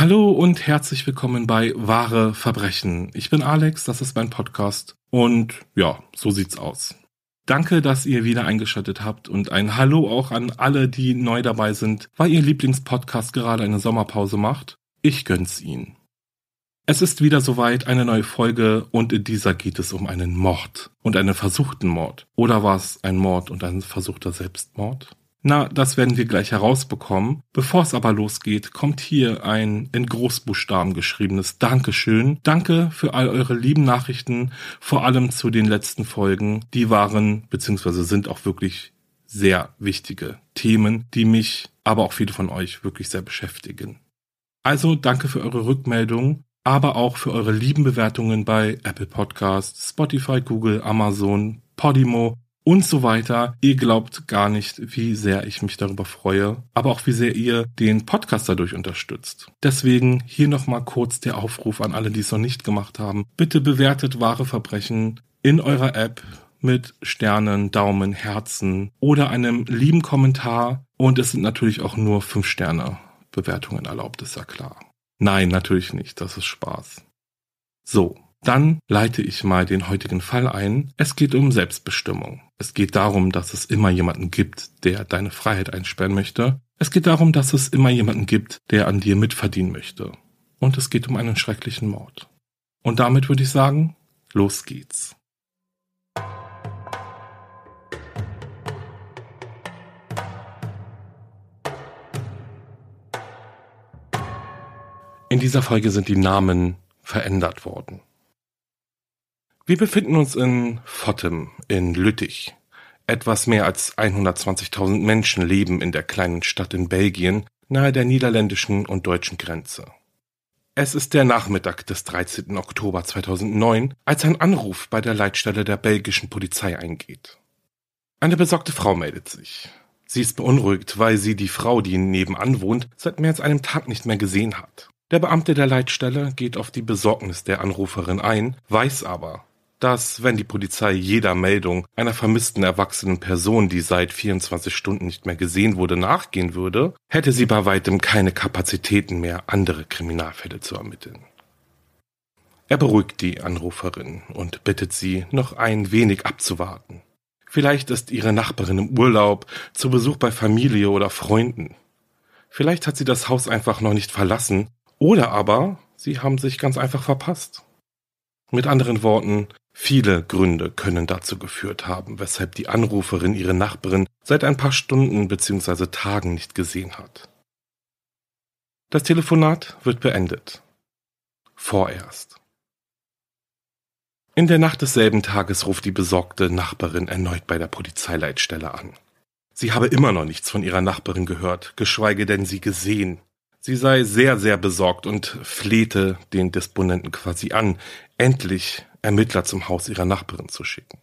Hallo und herzlich willkommen bei Wahre Verbrechen. Ich bin Alex, das ist mein Podcast und ja, so sieht's aus. Danke, dass ihr wieder eingeschaltet habt und ein Hallo auch an alle, die neu dabei sind, weil ihr Lieblingspodcast gerade eine Sommerpause macht. Ich gönn's Ihnen. Es ist wieder soweit, eine neue Folge und in dieser geht es um einen Mord und einen versuchten Mord. Oder war es ein Mord und ein versuchter Selbstmord? Na, das werden wir gleich herausbekommen. Bevor es aber losgeht, kommt hier ein in Großbuchstaben geschriebenes Dankeschön. Danke für all eure lieben Nachrichten, vor allem zu den letzten Folgen. Die waren bzw. sind auch wirklich sehr wichtige Themen, die mich, aber auch viele von euch wirklich sehr beschäftigen. Also danke für eure Rückmeldung, aber auch für eure lieben Bewertungen bei Apple Podcasts, Spotify, Google, Amazon, Podimo und so weiter. Ihr glaubt gar nicht, wie sehr ich mich darüber freue, aber auch wie sehr ihr den Podcast dadurch unterstützt. Deswegen hier nochmal kurz der Aufruf an alle, die es noch nicht gemacht haben. Bitte bewertet wahre Verbrechen in eurer App mit Sternen, Daumen, Herzen oder einem lieben Kommentar. Und es sind natürlich auch nur 5 Sterne Bewertungen erlaubt, ist ja klar. Nein, natürlich nicht, das ist Spaß. So, dann leite ich mal den heutigen Fall ein. Es geht um Selbstbestimmung. Es geht darum, dass es immer jemanden gibt, der deine Freiheit einsperren möchte. Es geht darum, dass es immer jemanden gibt, der an dir mitverdienen möchte. Und es geht um einen schrecklichen Mord. Und damit würde ich sagen, los geht's. In dieser Folge sind die Namen verändert worden. Wir befinden uns in Fottem in Lüttich. Etwas mehr als 120.000 Menschen leben in der kleinen Stadt in Belgien, nahe der niederländischen und deutschen Grenze. Es ist der Nachmittag des 13. Oktober 2009, als ein Anruf bei der Leitstelle der belgischen Polizei eingeht. Eine besorgte Frau meldet sich. Sie ist beunruhigt, weil sie die Frau, die nebenan wohnt, seit mehr als einem Tag nicht mehr gesehen hat. Der Beamte der Leitstelle geht auf die Besorgnis der Anruferin ein, weiß aber, dass, wenn die Polizei jeder Meldung einer vermissten erwachsenen Person, die seit 24 Stunden nicht mehr gesehen wurde, nachgehen würde, hätte sie bei weitem keine Kapazitäten mehr, andere Kriminalfälle zu ermitteln. Er beruhigt die Anruferin und bittet sie, noch ein wenig abzuwarten. Vielleicht ist ihre Nachbarin im Urlaub, zu Besuch bei Familie oder Freunden. Vielleicht hat sie das Haus einfach noch nicht verlassen, oder aber sie haben sich ganz einfach verpasst. Mit anderen Worten, Viele Gründe können dazu geführt haben, weshalb die Anruferin ihre Nachbarin seit ein paar Stunden bzw. Tagen nicht gesehen hat. Das Telefonat wird beendet. Vorerst. In der Nacht desselben Tages ruft die besorgte Nachbarin erneut bei der Polizeileitstelle an. Sie habe immer noch nichts von ihrer Nachbarin gehört, geschweige denn sie gesehen. Sie sei sehr, sehr besorgt und flehte den Disponenten quasi an, endlich Ermittler zum Haus ihrer Nachbarin zu schicken.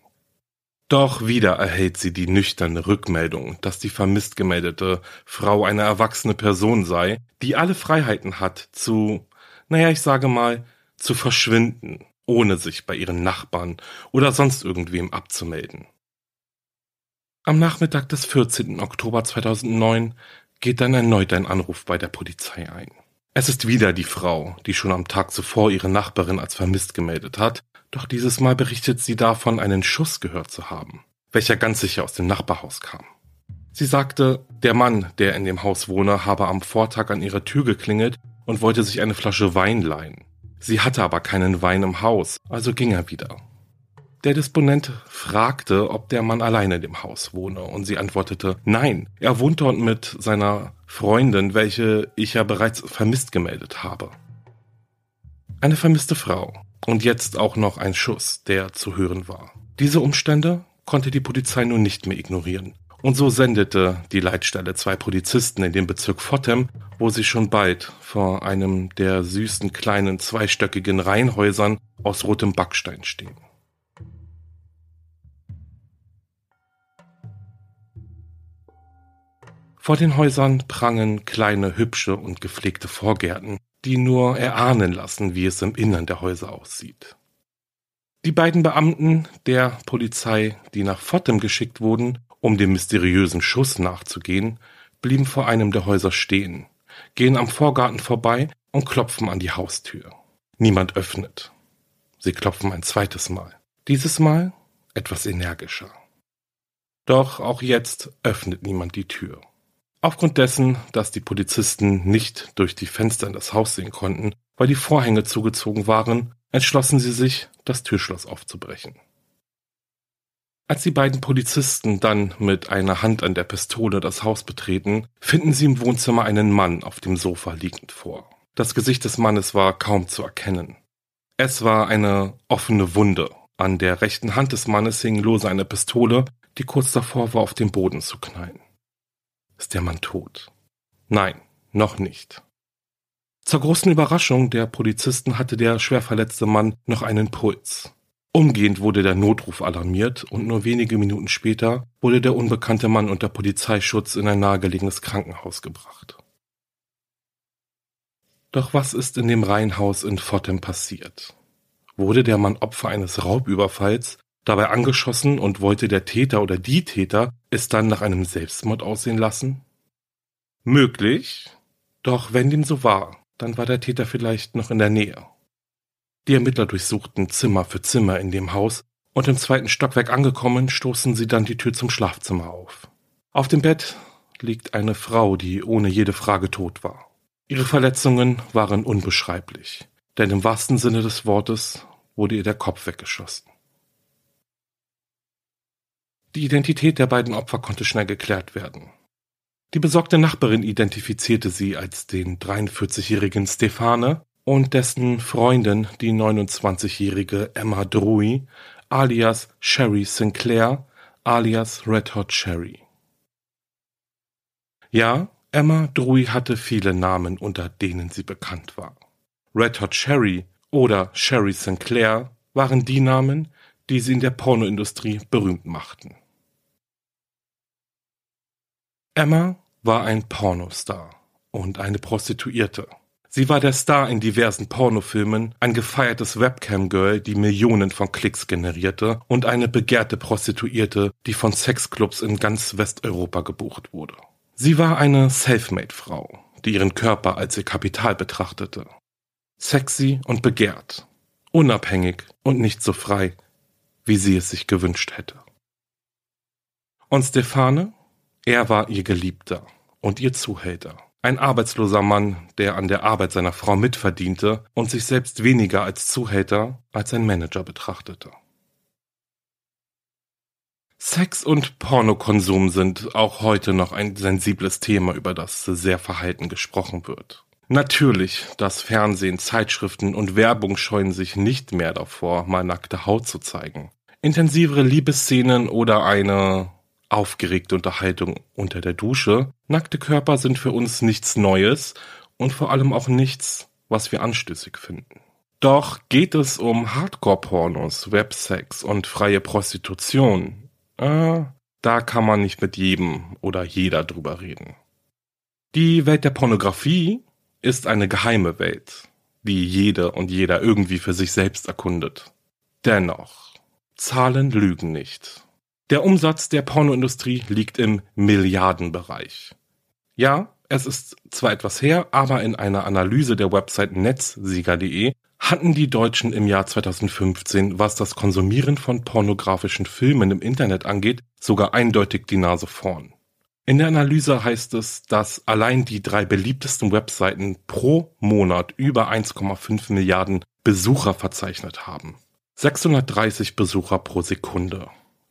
Doch wieder erhält sie die nüchterne Rückmeldung, dass die vermisst gemeldete Frau eine erwachsene Person sei, die alle Freiheiten hat zu, naja, ich sage mal, zu verschwinden, ohne sich bei ihren Nachbarn oder sonst irgendwem abzumelden. Am Nachmittag des 14. Oktober 2009 geht dann erneut ein Anruf bei der Polizei ein. Es ist wieder die Frau, die schon am Tag zuvor ihre Nachbarin als vermisst gemeldet hat, doch dieses Mal berichtet sie davon, einen Schuss gehört zu haben, welcher ganz sicher aus dem Nachbarhaus kam. Sie sagte, der Mann, der in dem Haus wohne, habe am Vortag an ihrer Tür geklingelt und wollte sich eine Flasche Wein leihen. Sie hatte aber keinen Wein im Haus, also ging er wieder. Der Disponent fragte, ob der Mann alleine in dem Haus wohne, und sie antwortete, nein, er wohnt dort mit seiner Freundin, welche ich ja bereits vermisst gemeldet habe. Eine vermisste Frau und jetzt auch noch ein Schuss, der zu hören war. Diese Umstände konnte die Polizei nun nicht mehr ignorieren. Und so sendete die Leitstelle zwei Polizisten in den Bezirk Fottem, wo sie schon bald vor einem der süßen kleinen zweistöckigen Reihenhäusern aus rotem Backstein stehen. Vor den Häusern prangen kleine, hübsche und gepflegte Vorgärten, die nur erahnen lassen, wie es im Innern der Häuser aussieht. Die beiden Beamten der Polizei, die nach Fottem geschickt wurden, um dem mysteriösen Schuss nachzugehen, blieben vor einem der Häuser stehen, gehen am Vorgarten vorbei und klopfen an die Haustür. Niemand öffnet. Sie klopfen ein zweites Mal. Dieses Mal etwas energischer. Doch auch jetzt öffnet niemand die Tür. Aufgrund dessen, dass die Polizisten nicht durch die Fenster in das Haus sehen konnten, weil die Vorhänge zugezogen waren, entschlossen sie sich, das Türschloss aufzubrechen. Als die beiden Polizisten dann mit einer Hand an der Pistole das Haus betreten, finden sie im Wohnzimmer einen Mann auf dem Sofa liegend vor. Das Gesicht des Mannes war kaum zu erkennen. Es war eine offene Wunde. An der rechten Hand des Mannes hing lose eine Pistole, die kurz davor war, auf den Boden zu knallen. Ist der Mann tot? Nein, noch nicht. Zur großen Überraschung der Polizisten hatte der schwer verletzte Mann noch einen Puls. Umgehend wurde der Notruf alarmiert und nur wenige Minuten später wurde der unbekannte Mann unter Polizeischutz in ein nahegelegenes Krankenhaus gebracht. Doch was ist in dem Reihenhaus in Fottem passiert? Wurde der Mann Opfer eines Raubüberfalls dabei angeschossen und wollte der Täter oder die Täter es dann nach einem Selbstmord aussehen lassen? Möglich, doch wenn dem so war, dann war der Täter vielleicht noch in der Nähe. Die Ermittler durchsuchten Zimmer für Zimmer in dem Haus und im zweiten Stockwerk angekommen, stoßen sie dann die Tür zum Schlafzimmer auf. Auf dem Bett liegt eine Frau, die ohne jede Frage tot war. Ihre Verletzungen waren unbeschreiblich, denn im wahrsten Sinne des Wortes wurde ihr der Kopf weggeschossen. Die Identität der beiden Opfer konnte schnell geklärt werden. Die besorgte Nachbarin identifizierte sie als den 43-jährigen Stefane und dessen Freundin, die 29-jährige Emma Drui, alias Sherry Sinclair, alias Red Hot Sherry. Ja, Emma Drui hatte viele Namen, unter denen sie bekannt war. Red Hot Sherry oder Sherry Sinclair waren die Namen, die sie in der Pornoindustrie berühmt machten. Emma war ein Pornostar und eine Prostituierte. Sie war der Star in diversen Pornofilmen, ein gefeiertes Webcam-Girl, die Millionen von Klicks generierte und eine begehrte Prostituierte, die von Sexclubs in ganz Westeuropa gebucht wurde. Sie war eine Selfmade-Frau, die ihren Körper als ihr Kapital betrachtete. Sexy und begehrt, unabhängig und nicht so frei, wie sie es sich gewünscht hätte. Und Stefane er war ihr Geliebter und ihr Zuhälter. Ein arbeitsloser Mann, der an der Arbeit seiner Frau mitverdiente und sich selbst weniger als Zuhälter als ein Manager betrachtete. Sex und Pornokonsum sind auch heute noch ein sensibles Thema, über das sehr verhalten gesprochen wird. Natürlich, das Fernsehen, Zeitschriften und Werbung scheuen sich nicht mehr davor, mal nackte Haut zu zeigen. Intensivere Liebesszenen oder eine aufgeregte Unterhaltung unter der Dusche. Nackte Körper sind für uns nichts Neues und vor allem auch nichts, was wir anstößig finden. Doch geht es um Hardcore-Pornos, Websex und freie Prostitution. Äh, da kann man nicht mit jedem oder jeder drüber reden. Die Welt der Pornografie ist eine geheime Welt, die jede und jeder irgendwie für sich selbst erkundet. Dennoch, Zahlen lügen nicht. Der Umsatz der Pornoindustrie liegt im Milliardenbereich. Ja, es ist zwar etwas her, aber in einer Analyse der Website netzsieger.de hatten die Deutschen im Jahr 2015, was das Konsumieren von pornografischen Filmen im Internet angeht, sogar eindeutig die Nase vorn. In der Analyse heißt es, dass allein die drei beliebtesten Webseiten pro Monat über 1,5 Milliarden Besucher verzeichnet haben. 630 Besucher pro Sekunde.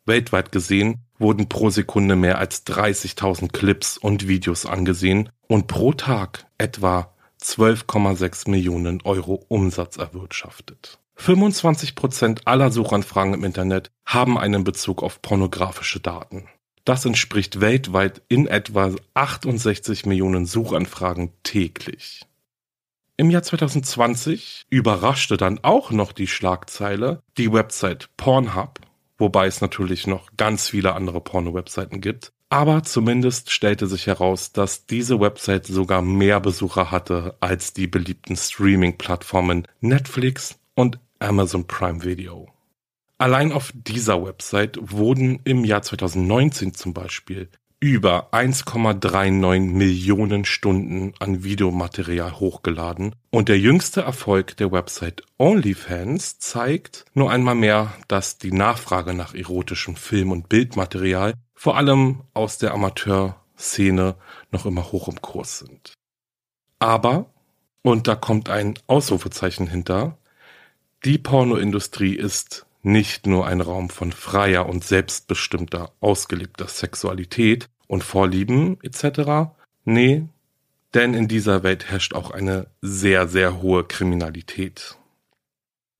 Weltweit gesehen wurden pro Sekunde mehr als 30.000 Clips und Videos angesehen und pro Tag etwa 12,6 Millionen Euro Umsatz erwirtschaftet. 25 Prozent aller Suchanfragen im Internet haben einen Bezug auf pornografische Daten. Das entspricht weltweit in etwa 68 Millionen Suchanfragen täglich. Im Jahr 2020 überraschte dann auch noch die Schlagzeile die Website Pornhub wobei es natürlich noch ganz viele andere Porno-Webseiten gibt. Aber zumindest stellte sich heraus, dass diese Website sogar mehr Besucher hatte als die beliebten Streaming-Plattformen Netflix und Amazon Prime Video. Allein auf dieser Website wurden im Jahr 2019 zum Beispiel über 1,39 Millionen Stunden an Videomaterial hochgeladen und der jüngste Erfolg der Website OnlyFans zeigt nur einmal mehr, dass die Nachfrage nach erotischem Film- und Bildmaterial vor allem aus der Amateurszene noch immer hoch im Kurs sind. Aber, und da kommt ein Ausrufezeichen hinter, die Pornoindustrie ist nicht nur ein Raum von freier und selbstbestimmter, ausgelebter Sexualität, und Vorlieben etc. Nee, denn in dieser Welt herrscht auch eine sehr, sehr hohe Kriminalität.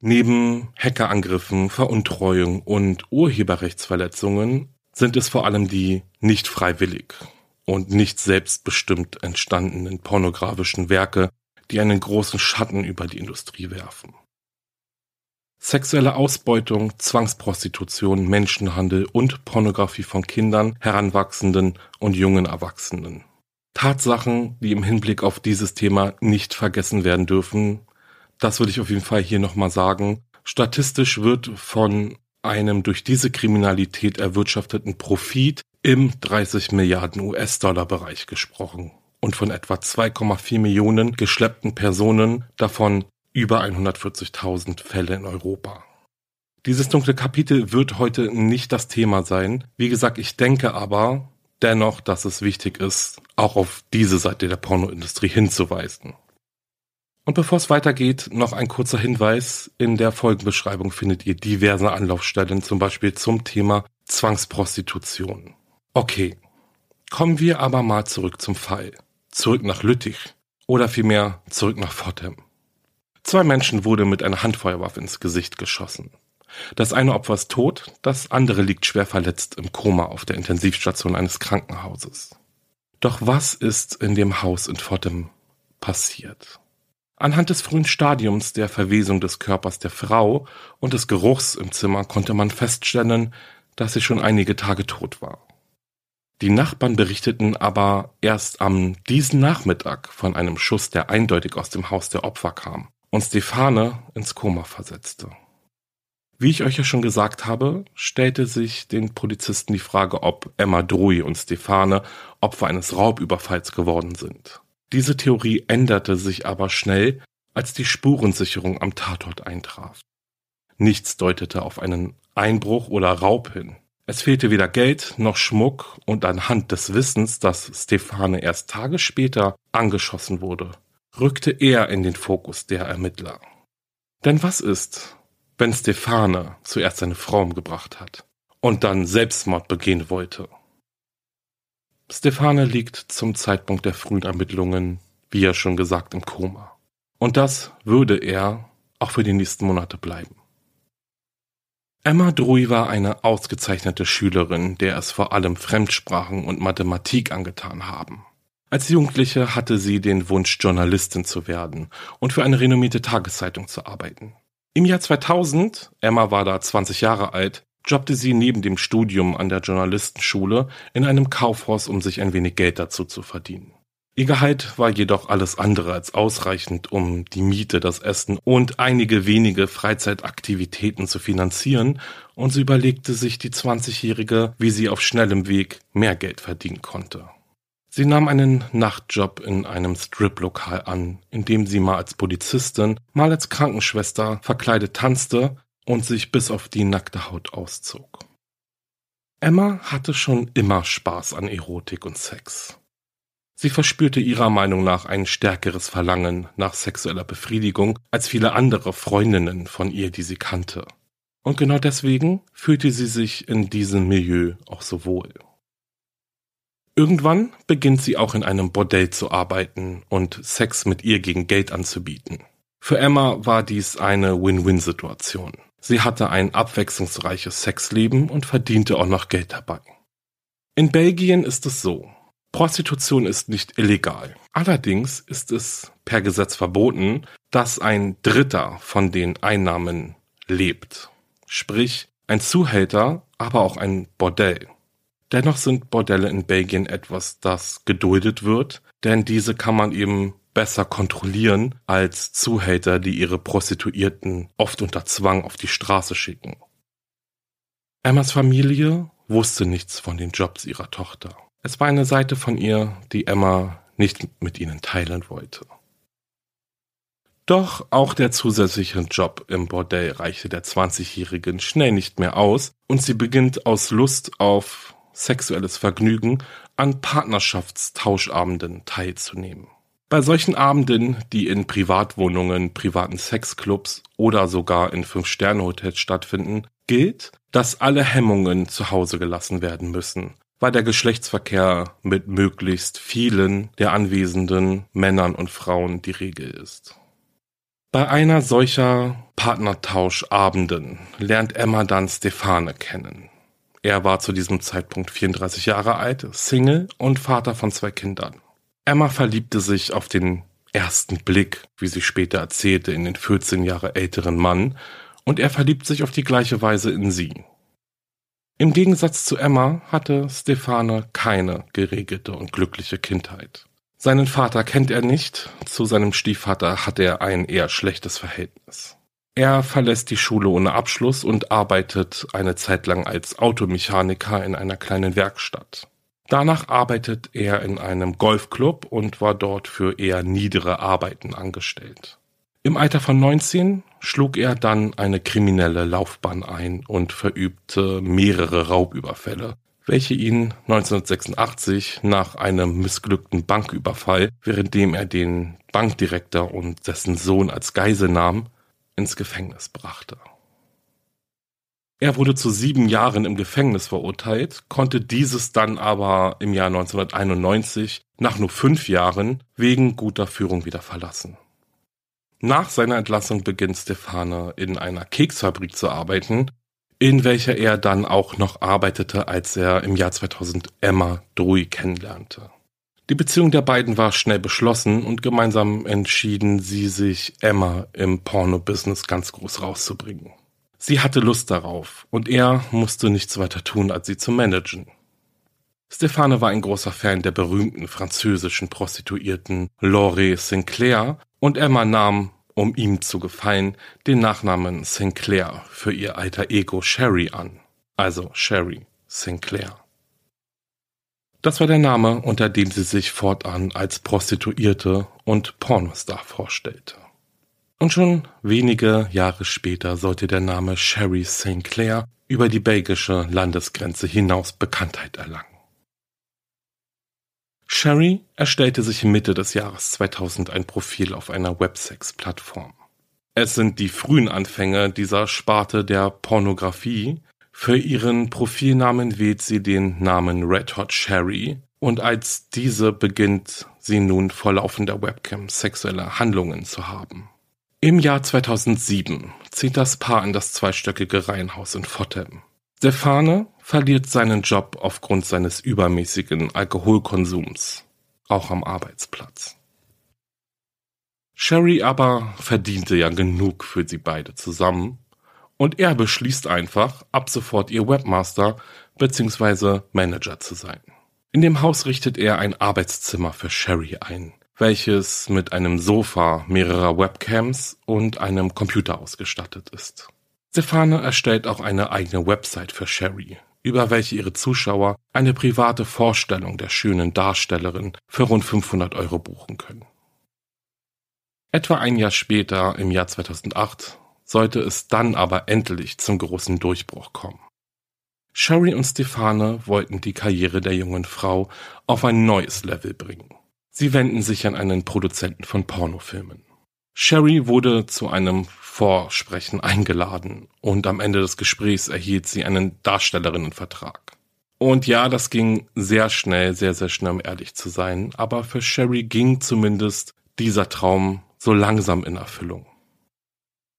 Neben Hackerangriffen, Veruntreuung und Urheberrechtsverletzungen sind es vor allem die nicht freiwillig und nicht selbstbestimmt entstandenen pornografischen Werke, die einen großen Schatten über die Industrie werfen. Sexuelle Ausbeutung, Zwangsprostitution, Menschenhandel und Pornografie von Kindern, Heranwachsenden und jungen Erwachsenen. Tatsachen, die im Hinblick auf dieses Thema nicht vergessen werden dürfen. Das will ich auf jeden Fall hier nochmal sagen. Statistisch wird von einem durch diese Kriminalität erwirtschafteten Profit im 30 Milliarden US-Dollar Bereich gesprochen und von etwa 2,4 Millionen geschleppten Personen, davon über 140.000 Fälle in Europa. Dieses dunkle Kapitel wird heute nicht das Thema sein. Wie gesagt, ich denke aber dennoch, dass es wichtig ist, auch auf diese Seite der Pornoindustrie hinzuweisen. Und bevor es weitergeht, noch ein kurzer Hinweis. In der Folgenbeschreibung findet ihr diverse Anlaufstellen, zum Beispiel zum Thema Zwangsprostitution. Okay, kommen wir aber mal zurück zum Fall. Zurück nach Lüttich oder vielmehr zurück nach Fottem. Zwei Menschen wurde mit einer Handfeuerwaffe ins Gesicht geschossen. Das eine Opfer ist tot, das andere liegt schwer verletzt im Koma auf der Intensivstation eines Krankenhauses. Doch was ist in dem Haus in Fottem passiert? Anhand des frühen Stadiums der Verwesung des Körpers der Frau und des Geruchs im Zimmer konnte man feststellen, dass sie schon einige Tage tot war. Die Nachbarn berichteten aber erst am diesen Nachmittag von einem Schuss, der eindeutig aus dem Haus der Opfer kam und Stefane ins Koma versetzte. Wie ich euch ja schon gesagt habe, stellte sich den Polizisten die Frage, ob Emma Drui und Stefane Opfer eines Raubüberfalls geworden sind. Diese Theorie änderte sich aber schnell, als die Spurensicherung am Tatort eintraf. Nichts deutete auf einen Einbruch oder Raub hin. Es fehlte weder Geld noch Schmuck und anhand des Wissens, dass Stefane erst Tage später angeschossen wurde, rückte er in den Fokus der Ermittler. Denn was ist, wenn Stefane zuerst seine Frau umgebracht hat und dann Selbstmord begehen wollte? Stefane liegt zum Zeitpunkt der frühen Ermittlungen, wie ja schon gesagt, im Koma. Und das würde er auch für die nächsten Monate bleiben. Emma Drui war eine ausgezeichnete Schülerin, der es vor allem Fremdsprachen und Mathematik angetan haben. Als Jugendliche hatte sie den Wunsch, Journalistin zu werden und für eine renommierte Tageszeitung zu arbeiten. Im Jahr 2000, Emma war da 20 Jahre alt, jobbte sie neben dem Studium an der Journalistenschule in einem Kaufhaus, um sich ein wenig Geld dazu zu verdienen. Ihr Gehalt war jedoch alles andere als ausreichend, um die Miete, das Essen und einige wenige Freizeitaktivitäten zu finanzieren, und sie überlegte sich die 20-Jährige, wie sie auf schnellem Weg mehr Geld verdienen konnte. Sie nahm einen Nachtjob in einem Striplokal an, in dem sie mal als Polizistin, mal als Krankenschwester verkleidet tanzte und sich bis auf die nackte Haut auszog. Emma hatte schon immer Spaß an Erotik und Sex. Sie verspürte ihrer Meinung nach ein stärkeres Verlangen nach sexueller Befriedigung als viele andere Freundinnen von ihr, die sie kannte. Und genau deswegen fühlte sie sich in diesem Milieu auch so wohl. Irgendwann beginnt sie auch in einem Bordell zu arbeiten und Sex mit ihr gegen Geld anzubieten. Für Emma war dies eine Win-Win-Situation. Sie hatte ein abwechslungsreiches Sexleben und verdiente auch noch Geld dabei. In Belgien ist es so, Prostitution ist nicht illegal. Allerdings ist es per Gesetz verboten, dass ein Dritter von den Einnahmen lebt. Sprich, ein Zuhälter, aber auch ein Bordell. Dennoch sind Bordelle in Belgien etwas, das geduldet wird, denn diese kann man eben besser kontrollieren als Zuhälter, die ihre Prostituierten oft unter Zwang auf die Straße schicken. Emmas Familie wusste nichts von den Jobs ihrer Tochter. Es war eine Seite von ihr, die Emma nicht mit ihnen teilen wollte. Doch auch der zusätzliche Job im Bordell reichte der 20-Jährigen schnell nicht mehr aus und sie beginnt aus Lust auf sexuelles Vergnügen an Partnerschaftstauschabenden teilzunehmen. Bei solchen Abenden, die in Privatwohnungen, privaten Sexclubs oder sogar in Fünf-Sterne-Hotels stattfinden, gilt, dass alle Hemmungen zu Hause gelassen werden müssen weil der Geschlechtsverkehr mit möglichst vielen der anwesenden Männern und Frauen die Regel ist. Bei einer solcher Partnertauschabenden lernt Emma dann Stefane kennen. Er war zu diesem Zeitpunkt 34 Jahre alt, Single und Vater von zwei Kindern. Emma verliebte sich auf den ersten Blick, wie sie später erzählte, in den 14 Jahre älteren Mann und er verliebt sich auf die gleiche Weise in sie. Im Gegensatz zu Emma hatte Stefane keine geregelte und glückliche Kindheit. Seinen Vater kennt er nicht, zu seinem Stiefvater hat er ein eher schlechtes Verhältnis. Er verlässt die Schule ohne Abschluss und arbeitet eine Zeit lang als Automechaniker in einer kleinen Werkstatt. Danach arbeitet er in einem Golfclub und war dort für eher niedere Arbeiten angestellt. Im Alter von 19 schlug er dann eine kriminelle Laufbahn ein und verübte mehrere Raubüberfälle, welche ihn 1986 nach einem missglückten Banküberfall, währenddem er den Bankdirektor und dessen Sohn als Geisel nahm, ins Gefängnis brachte. Er wurde zu sieben Jahren im Gefängnis verurteilt, konnte dieses dann aber im Jahr 1991 nach nur fünf Jahren wegen guter Führung wieder verlassen. Nach seiner Entlassung beginnt Stefane in einer Keksfabrik zu arbeiten, in welcher er dann auch noch arbeitete, als er im Jahr 2000 Emma Drui kennenlernte. Die Beziehung der beiden war schnell beschlossen und gemeinsam entschieden sie sich, Emma im Porno-Business ganz groß rauszubringen. Sie hatte Lust darauf und er musste nichts weiter tun, als sie zu managen. Stefane war ein großer Fan der berühmten französischen Prostituierten Laurie Sinclair und Emma nahm um ihm zu gefallen, den Nachnamen Sinclair für ihr alter Ego Sherry an. Also Sherry Sinclair. Das war der Name, unter dem sie sich fortan als Prostituierte und Pornostar vorstellte. Und schon wenige Jahre später sollte der Name Sherry Sinclair über die belgische Landesgrenze hinaus Bekanntheit erlangen. Sherry erstellte sich Mitte des Jahres 2000 ein Profil auf einer Websex-Plattform. Es sind die frühen Anfänge dieser Sparte der Pornografie. Für ihren Profilnamen wählt sie den Namen Red Hot Sherry und als diese beginnt sie nun vor laufender Webcam sexuelle Handlungen zu haben. Im Jahr 2007 zieht das Paar in das zweistöckige Reihenhaus in Fottem. Stefane verliert seinen Job aufgrund seines übermäßigen Alkoholkonsums, auch am Arbeitsplatz. Sherry aber verdiente ja genug für sie beide zusammen und er beschließt einfach, ab sofort ihr Webmaster bzw. Manager zu sein. In dem Haus richtet er ein Arbeitszimmer für Sherry ein, welches mit einem Sofa, mehrerer Webcams und einem Computer ausgestattet ist. Stefane erstellt auch eine eigene Website für Sherry, über welche ihre Zuschauer eine private Vorstellung der schönen Darstellerin für rund 500 Euro buchen können. Etwa ein Jahr später, im Jahr 2008, sollte es dann aber endlich zum großen Durchbruch kommen. Sherry und Stefane wollten die Karriere der jungen Frau auf ein neues Level bringen. Sie wenden sich an einen Produzenten von Pornofilmen. Sherry wurde zu einem Vorsprechen eingeladen und am Ende des Gesprächs erhielt sie einen Darstellerinnenvertrag. Und ja, das ging sehr schnell, sehr, sehr schnell, um ehrlich zu sein, aber für Sherry ging zumindest dieser Traum so langsam in Erfüllung.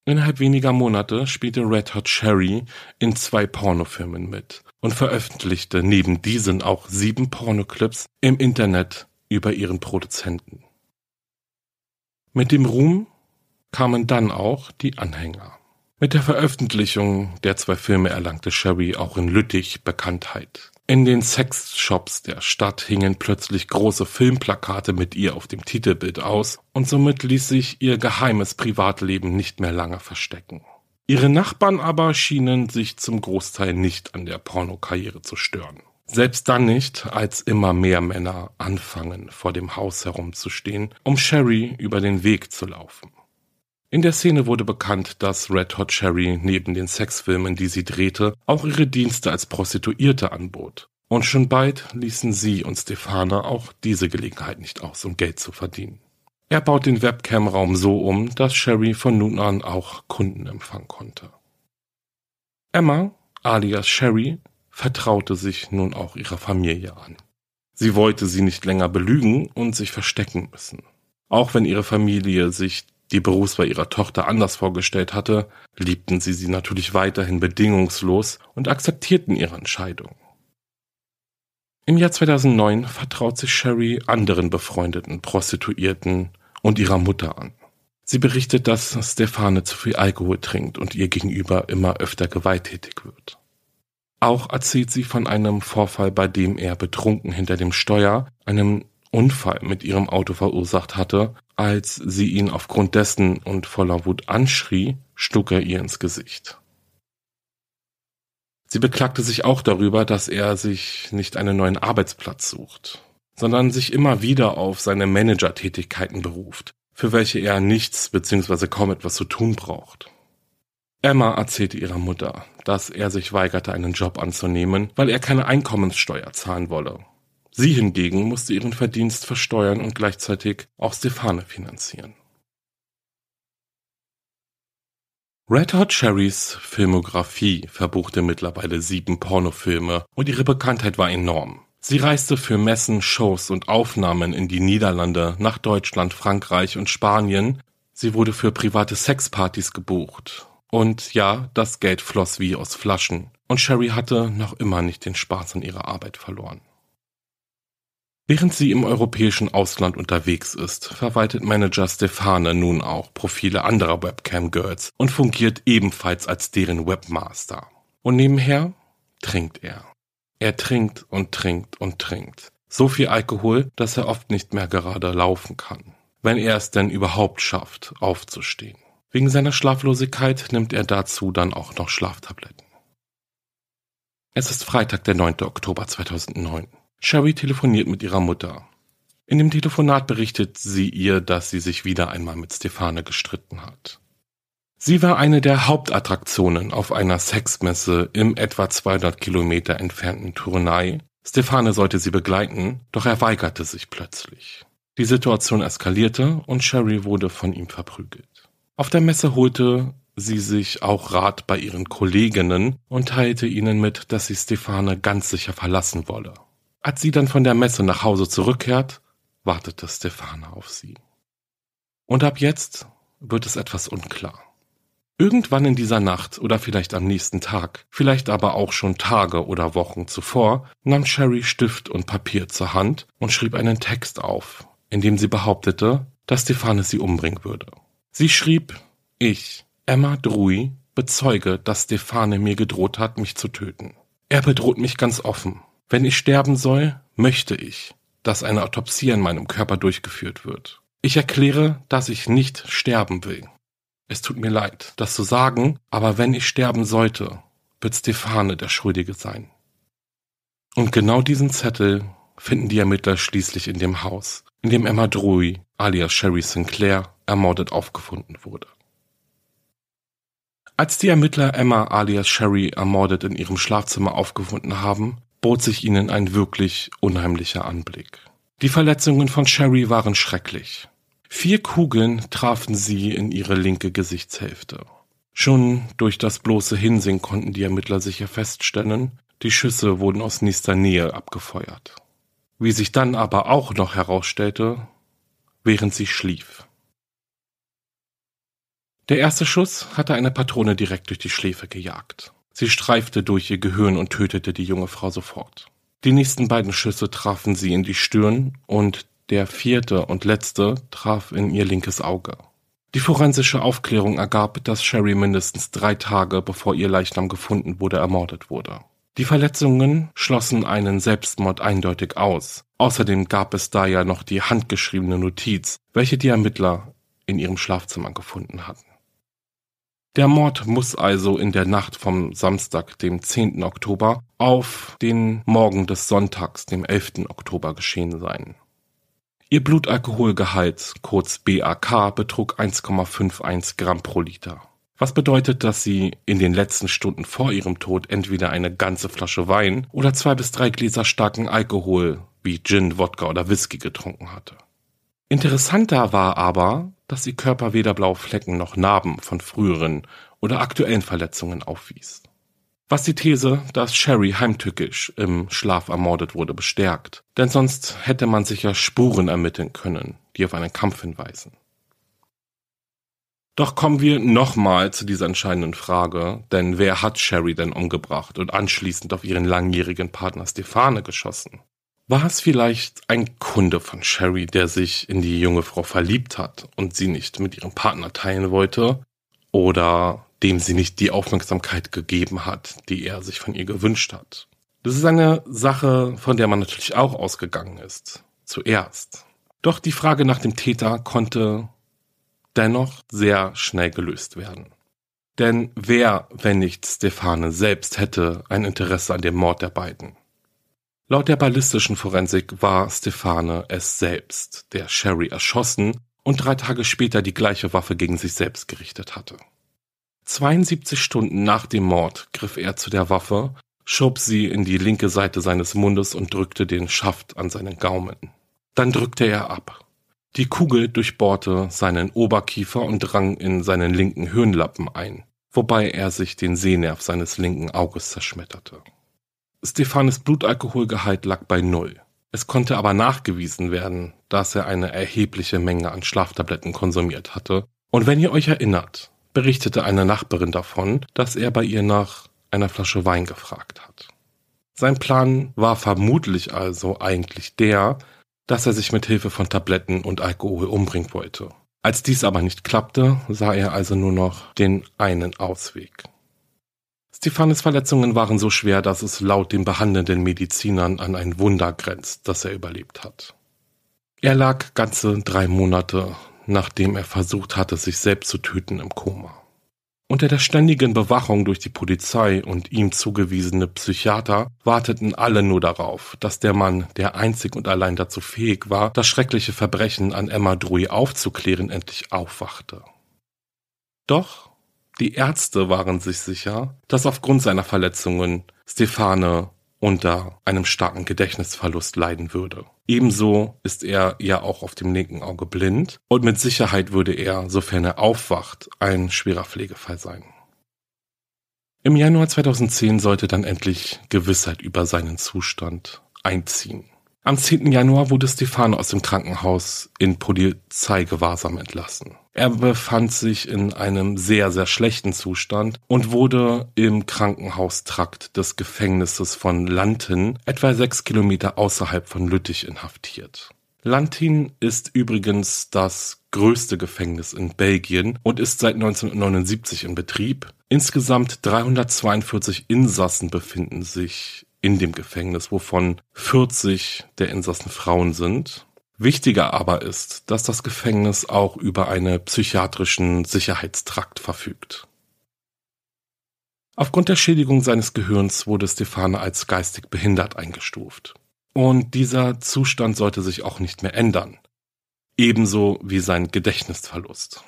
Innerhalb weniger Monate spielte Red Hot Cherry in zwei Pornofilmen mit und veröffentlichte neben diesen auch sieben Pornoclips im Internet über ihren Produzenten. Mit dem Ruhm kamen dann auch die Anhänger. Mit der Veröffentlichung der zwei Filme erlangte Sherry auch in Lüttich Bekanntheit. In den Sexshops der Stadt hingen plötzlich große Filmplakate mit ihr auf dem Titelbild aus und somit ließ sich ihr geheimes Privatleben nicht mehr lange verstecken. Ihre Nachbarn aber schienen sich zum Großteil nicht an der Pornokarriere zu stören. Selbst dann nicht, als immer mehr Männer anfangen, vor dem Haus herumzustehen, um Sherry über den Weg zu laufen. In der Szene wurde bekannt, dass Red Hot Cherry neben den Sexfilmen, die sie drehte, auch ihre Dienste als Prostituierte anbot. Und schon bald ließen sie und Stefana auch diese Gelegenheit nicht aus, um Geld zu verdienen. Er baut den Webcam-Raum so um, dass Sherry von nun an auch Kunden empfangen konnte. Emma, alias Sherry, vertraute sich nun auch ihrer Familie an. Sie wollte sie nicht länger belügen und sich verstecken müssen. Auch wenn ihre Familie sich die Berufswahl ihrer Tochter anders vorgestellt hatte, liebten sie sie natürlich weiterhin bedingungslos und akzeptierten ihre Entscheidung. Im Jahr 2009 vertraut sich Sherry anderen befreundeten Prostituierten und ihrer Mutter an. Sie berichtet, dass Stefane zu viel Alkohol trinkt und ihr gegenüber immer öfter gewalttätig wird. Auch erzählt sie von einem Vorfall, bei dem er betrunken hinter dem Steuer einem Unfall mit ihrem Auto verursacht hatte. Als sie ihn aufgrund dessen und voller Wut anschrie, schlug er ihr ins Gesicht. Sie beklagte sich auch darüber, dass er sich nicht einen neuen Arbeitsplatz sucht, sondern sich immer wieder auf seine Managertätigkeiten beruft, für welche er nichts bzw. kaum etwas zu tun braucht. Emma erzählte ihrer Mutter, dass er sich weigerte, einen Job anzunehmen, weil er keine Einkommenssteuer zahlen wolle Sie hingegen musste ihren Verdienst versteuern und gleichzeitig auch Stefane finanzieren. Red Hot Cherrys Filmografie verbuchte mittlerweile sieben Pornofilme und ihre Bekanntheit war enorm. Sie reiste für Messen, Shows und Aufnahmen in die Niederlande, nach Deutschland, Frankreich und Spanien. Sie wurde für private Sexpartys gebucht. Und ja, das Geld floss wie aus Flaschen. Und Sherry hatte noch immer nicht den Spaß an ihrer Arbeit verloren. Während sie im europäischen Ausland unterwegs ist, verwaltet Manager Stefane nun auch Profile anderer Webcam-Girls und fungiert ebenfalls als deren Webmaster. Und nebenher trinkt er. Er trinkt und trinkt und trinkt. So viel Alkohol, dass er oft nicht mehr gerade laufen kann. Wenn er es denn überhaupt schafft, aufzustehen. Wegen seiner Schlaflosigkeit nimmt er dazu dann auch noch Schlaftabletten. Es ist Freitag, der 9. Oktober 2009. Sherry telefoniert mit ihrer Mutter. In dem Telefonat berichtet sie ihr, dass sie sich wieder einmal mit Stefane gestritten hat. Sie war eine der Hauptattraktionen auf einer Sexmesse im etwa 200 Kilometer entfernten Tournai. Stefane sollte sie begleiten, doch er weigerte sich plötzlich. Die Situation eskalierte und Sherry wurde von ihm verprügelt. Auf der Messe holte sie sich auch Rat bei ihren Kolleginnen und teilte ihnen mit, dass sie Stefane ganz sicher verlassen wolle. Als sie dann von der Messe nach Hause zurückkehrt, wartete Stefana auf sie. Und ab jetzt wird es etwas unklar. Irgendwann in dieser Nacht oder vielleicht am nächsten Tag, vielleicht aber auch schon Tage oder Wochen zuvor, nahm Sherry Stift und Papier zur Hand und schrieb einen Text auf, in dem sie behauptete, dass Stefane sie umbringen würde. Sie schrieb, ich, Emma Drui, bezeuge, dass Stefane mir gedroht hat, mich zu töten. Er bedroht mich ganz offen. Wenn ich sterben soll, möchte ich, dass eine Autopsie an meinem Körper durchgeführt wird. Ich erkläre, dass ich nicht sterben will. Es tut mir leid, das zu sagen, aber wenn ich sterben sollte, wird Stefane der Schuldige sein. Und genau diesen Zettel finden die Ermittler schließlich in dem Haus, in dem Emma Drury alias Sherry Sinclair ermordet aufgefunden wurde. Als die Ermittler Emma alias Sherry ermordet in ihrem Schlafzimmer aufgefunden haben, bot sich ihnen ein wirklich unheimlicher Anblick. Die Verletzungen von Sherry waren schrecklich. Vier Kugeln trafen sie in ihre linke Gesichtshälfte. Schon durch das bloße Hinsehen konnten die Ermittler sicher feststellen, die Schüsse wurden aus nächster Nähe abgefeuert. Wie sich dann aber auch noch herausstellte, während sie schlief. Der erste Schuss hatte eine Patrone direkt durch die Schläfe gejagt. Sie streifte durch ihr Gehirn und tötete die junge Frau sofort. Die nächsten beiden Schüsse trafen sie in die Stirn und der vierte und letzte traf in ihr linkes Auge. Die forensische Aufklärung ergab, dass Sherry mindestens drei Tage bevor ihr Leichnam gefunden wurde, ermordet wurde. Die Verletzungen schlossen einen Selbstmord eindeutig aus. Außerdem gab es da ja noch die handgeschriebene Notiz, welche die Ermittler in ihrem Schlafzimmer gefunden hatten. Der Mord muss also in der Nacht vom Samstag, dem 10. Oktober, auf den Morgen des Sonntags, dem 11. Oktober geschehen sein. Ihr Blutalkoholgehalt, kurz BAK, betrug 1,51 Gramm pro Liter. Was bedeutet, dass sie in den letzten Stunden vor ihrem Tod entweder eine ganze Flasche Wein oder zwei bis drei Gläser starken Alkohol wie Gin, Wodka oder Whisky getrunken hatte. Interessanter war aber, dass ihr Körper weder blaue Flecken noch Narben von früheren oder aktuellen Verletzungen aufwies. Was die These, dass Sherry heimtückisch im Schlaf ermordet wurde, bestärkt. Denn sonst hätte man sicher Spuren ermitteln können, die auf einen Kampf hinweisen. Doch kommen wir nochmal zu dieser entscheidenden Frage, denn wer hat Sherry denn umgebracht und anschließend auf ihren langjährigen Partner Stefane geschossen? War es vielleicht ein Kunde von Sherry, der sich in die junge Frau verliebt hat und sie nicht mit ihrem Partner teilen wollte? Oder dem sie nicht die Aufmerksamkeit gegeben hat, die er sich von ihr gewünscht hat? Das ist eine Sache, von der man natürlich auch ausgegangen ist. Zuerst. Doch die Frage nach dem Täter konnte dennoch sehr schnell gelöst werden. Denn wer, wenn nicht Stefane selbst, hätte ein Interesse an dem Mord der beiden? Laut der ballistischen Forensik war Stefane es selbst, der Sherry erschossen und drei Tage später die gleiche Waffe gegen sich selbst gerichtet hatte. 72 Stunden nach dem Mord griff er zu der Waffe, schob sie in die linke Seite seines Mundes und drückte den Schaft an seinen Gaumen. Dann drückte er ab. Die Kugel durchbohrte seinen Oberkiefer und drang in seinen linken Hirnlappen ein, wobei er sich den Sehnerv seines linken Auges zerschmetterte. Stefanes Blutalkoholgehalt lag bei Null. Es konnte aber nachgewiesen werden, dass er eine erhebliche Menge an Schlaftabletten konsumiert hatte. Und wenn ihr euch erinnert, berichtete eine Nachbarin davon, dass er bei ihr nach einer Flasche Wein gefragt hat. Sein Plan war vermutlich also eigentlich der, dass er sich mit Hilfe von Tabletten und Alkohol umbringen wollte. Als dies aber nicht klappte, sah er also nur noch den einen Ausweg. Stefanes Verletzungen waren so schwer, dass es laut den behandelnden Medizinern an ein Wunder grenzt, dass er überlebt hat. Er lag ganze drei Monate, nachdem er versucht hatte, sich selbst zu töten im Koma. Unter der ständigen Bewachung durch die Polizei und ihm zugewiesene Psychiater warteten alle nur darauf, dass der Mann, der einzig und allein dazu fähig war, das schreckliche Verbrechen an Emma Drui aufzuklären, endlich aufwachte. Doch die Ärzte waren sich sicher, dass aufgrund seiner Verletzungen Stefane unter einem starken Gedächtnisverlust leiden würde. Ebenso ist er ja auch auf dem linken Auge blind und mit Sicherheit würde er, sofern er aufwacht, ein schwerer Pflegefall sein. Im Januar 2010 sollte dann endlich Gewissheit über seinen Zustand einziehen. Am 10. Januar wurde Stefano aus dem Krankenhaus in Polizeigewahrsam entlassen. Er befand sich in einem sehr, sehr schlechten Zustand und wurde im Krankenhaustrakt des Gefängnisses von Lantin, etwa sechs Kilometer außerhalb von Lüttich, inhaftiert. Lantin ist übrigens das größte Gefängnis in Belgien und ist seit 1979 in Betrieb. Insgesamt 342 Insassen befinden sich in dem Gefängnis, wovon 40 der Insassen Frauen sind. Wichtiger aber ist, dass das Gefängnis auch über einen psychiatrischen Sicherheitstrakt verfügt. Aufgrund der Schädigung seines Gehirns wurde Stefane als geistig behindert eingestuft. Und dieser Zustand sollte sich auch nicht mehr ändern. Ebenso wie sein Gedächtnisverlust.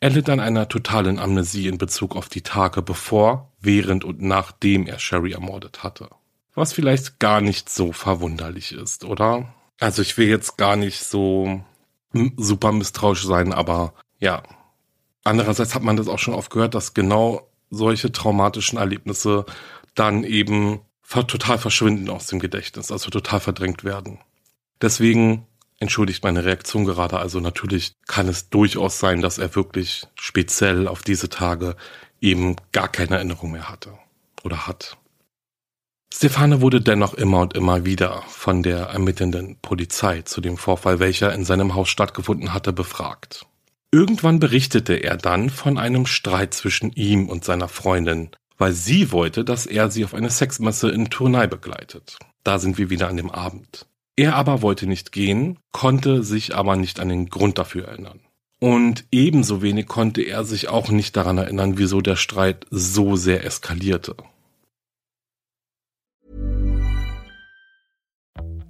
Er litt an einer totalen Amnesie in Bezug auf die Tage bevor, während und nachdem er Sherry ermordet hatte. Was vielleicht gar nicht so verwunderlich ist, oder? Also ich will jetzt gar nicht so super misstrauisch sein, aber ja. Andererseits hat man das auch schon oft gehört, dass genau solche traumatischen Erlebnisse dann eben total verschwinden aus dem Gedächtnis, also total verdrängt werden. Deswegen entschuldigt meine Reaktion gerade. Also natürlich kann es durchaus sein, dass er wirklich speziell auf diese Tage eben gar keine Erinnerung mehr hatte oder hat. Stefane wurde dennoch immer und immer wieder von der ermittelnden Polizei zu dem Vorfall, welcher in seinem Haus stattgefunden hatte, befragt. Irgendwann berichtete er dann von einem Streit zwischen ihm und seiner Freundin, weil sie wollte, dass er sie auf eine Sexmesse in Tournai begleitet. Da sind wir wieder an dem Abend. Er aber wollte nicht gehen, konnte sich aber nicht an den Grund dafür erinnern. Und ebenso wenig konnte er sich auch nicht daran erinnern, wieso der Streit so sehr eskalierte.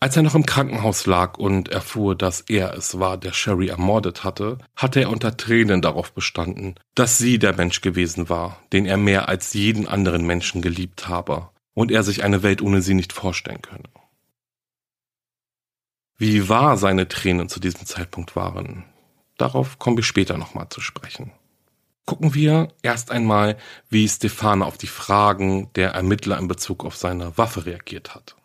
Als er noch im Krankenhaus lag und erfuhr, dass er es war, der Sherry ermordet hatte, hatte er unter Tränen darauf bestanden, dass sie der Mensch gewesen war, den er mehr als jeden anderen Menschen geliebt habe und er sich eine Welt ohne sie nicht vorstellen könne. Wie wahr seine Tränen zu diesem Zeitpunkt waren, darauf kommen wir später nochmal zu sprechen. Gucken wir erst einmal, wie Stefane auf die Fragen der Ermittler in Bezug auf seine Waffe reagiert hat.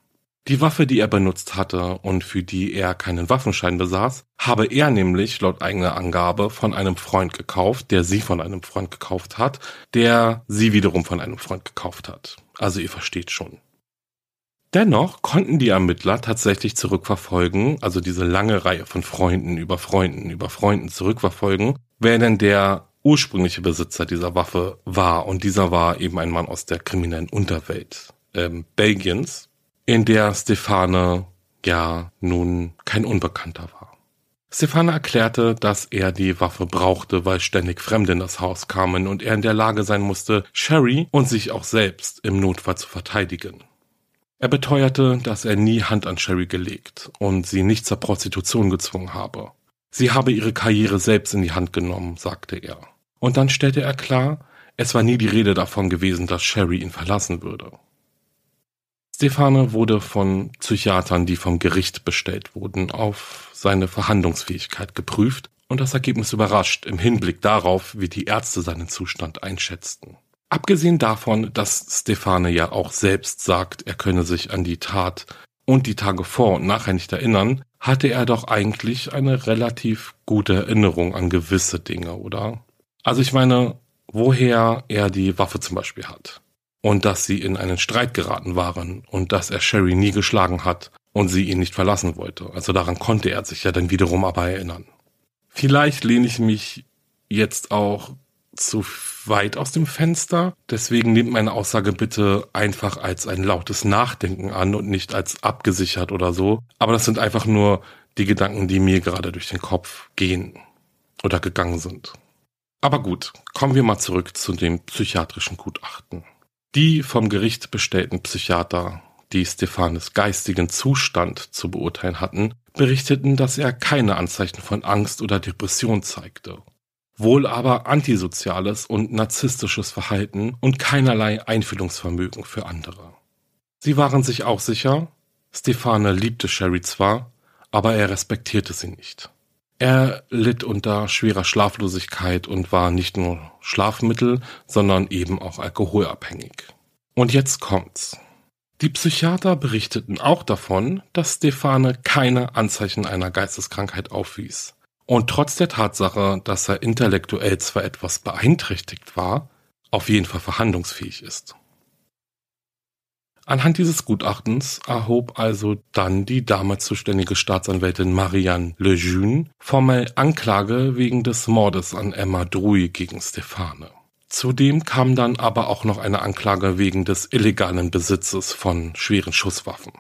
Die Waffe, die er benutzt hatte und für die er keinen Waffenschein besaß, habe er nämlich laut eigener Angabe von einem Freund gekauft, der sie von einem Freund gekauft hat, der sie wiederum von einem Freund gekauft hat. Also ihr versteht schon. Dennoch konnten die Ermittler tatsächlich zurückverfolgen, also diese lange Reihe von Freunden über Freunden über Freunden zurückverfolgen, wer denn der ursprüngliche Besitzer dieser Waffe war. Und dieser war eben ein Mann aus der kriminellen Unterwelt ähm, Belgiens, in der Stefane ja nun kein Unbekannter war. Stefane erklärte, dass er die Waffe brauchte, weil ständig Fremde in das Haus kamen und er in der Lage sein musste, Sherry und sich auch selbst im Notfall zu verteidigen. Er beteuerte, dass er nie Hand an Sherry gelegt und sie nicht zur Prostitution gezwungen habe. Sie habe ihre Karriere selbst in die Hand genommen, sagte er. Und dann stellte er klar, es war nie die Rede davon gewesen, dass Sherry ihn verlassen würde. Stefane wurde von Psychiatern, die vom Gericht bestellt wurden, auf seine Verhandlungsfähigkeit geprüft und das Ergebnis überrascht im Hinblick darauf, wie die Ärzte seinen Zustand einschätzten. Abgesehen davon, dass Stefane ja auch selbst sagt, er könne sich an die Tat und die Tage vor und nachher nicht erinnern, hatte er doch eigentlich eine relativ gute Erinnerung an gewisse Dinge, oder? Also ich meine, woher er die Waffe zum Beispiel hat und dass sie in einen Streit geraten waren und dass er Sherry nie geschlagen hat und sie ihn nicht verlassen wollte. Also daran konnte er sich ja dann wiederum aber erinnern. Vielleicht lehne ich mich jetzt auch zu weit aus dem Fenster. Deswegen nehmt meine Aussage bitte einfach als ein lautes Nachdenken an und nicht als abgesichert oder so. Aber das sind einfach nur die Gedanken, die mir gerade durch den Kopf gehen oder gegangen sind. Aber gut, kommen wir mal zurück zu dem psychiatrischen Gutachten. Die vom Gericht bestellten Psychiater, die Stephanes geistigen Zustand zu beurteilen hatten, berichteten, dass er keine Anzeichen von Angst oder Depression zeigte, wohl aber antisoziales und narzisstisches Verhalten und keinerlei Einfühlungsvermögen für andere. Sie waren sich auch sicher, Stefane liebte Sherry zwar, aber er respektierte sie nicht. Er litt unter schwerer Schlaflosigkeit und war nicht nur Schlafmittel, sondern eben auch alkoholabhängig. Und jetzt kommt's. Die Psychiater berichteten auch davon, dass Stefane keine Anzeichen einer Geisteskrankheit aufwies. Und trotz der Tatsache, dass er intellektuell zwar etwas beeinträchtigt war, auf jeden Fall verhandlungsfähig ist. Anhand dieses Gutachtens erhob also dann die damals zuständige Staatsanwältin Marianne Lejeune formell Anklage wegen des Mordes an Emma Druy gegen Stefane. Zudem kam dann aber auch noch eine Anklage wegen des illegalen Besitzes von schweren Schusswaffen.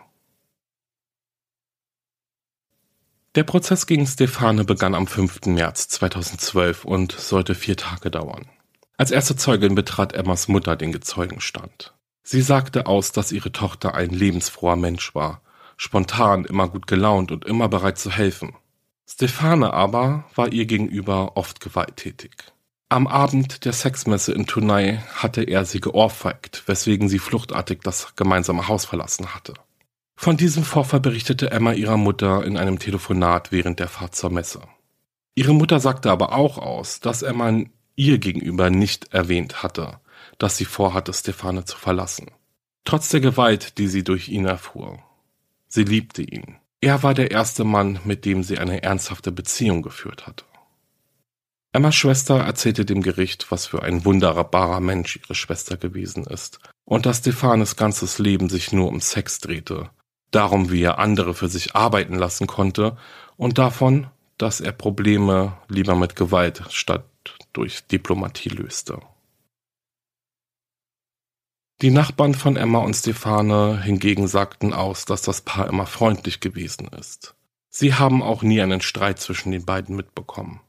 Der Prozess gegen Stefane begann am 5. März 2012 und sollte vier Tage dauern. Als erste Zeugin betrat Emmas Mutter den Gezeugenstand. Sie sagte aus, dass ihre Tochter ein lebensfroher Mensch war, spontan, immer gut gelaunt und immer bereit zu helfen. Stefane aber war ihr gegenüber oft gewalttätig. Am Abend der Sexmesse in Tournai hatte er sie geohrfeigt, weswegen sie fluchtartig das gemeinsame Haus verlassen hatte. Von diesem Vorfall berichtete Emma ihrer Mutter in einem Telefonat während der Fahrt zur Messe. Ihre Mutter sagte aber auch aus, dass Emma ihr gegenüber nicht erwähnt hatte, dass sie vorhatte, Stefane zu verlassen. Trotz der Gewalt, die sie durch ihn erfuhr. Sie liebte ihn. Er war der erste Mann, mit dem sie eine ernsthafte Beziehung geführt hatte. Emmas Schwester erzählte dem Gericht, was für ein wunderbarer Mensch ihre Schwester gewesen ist und dass Stefanes ganzes Leben sich nur um Sex drehte, darum wie er andere für sich arbeiten lassen konnte und davon, dass er Probleme lieber mit Gewalt statt durch Diplomatie löste. Die Nachbarn von Emma und Stefane hingegen sagten aus, dass das Paar immer freundlich gewesen ist. Sie haben auch nie einen Streit zwischen den beiden mitbekommen.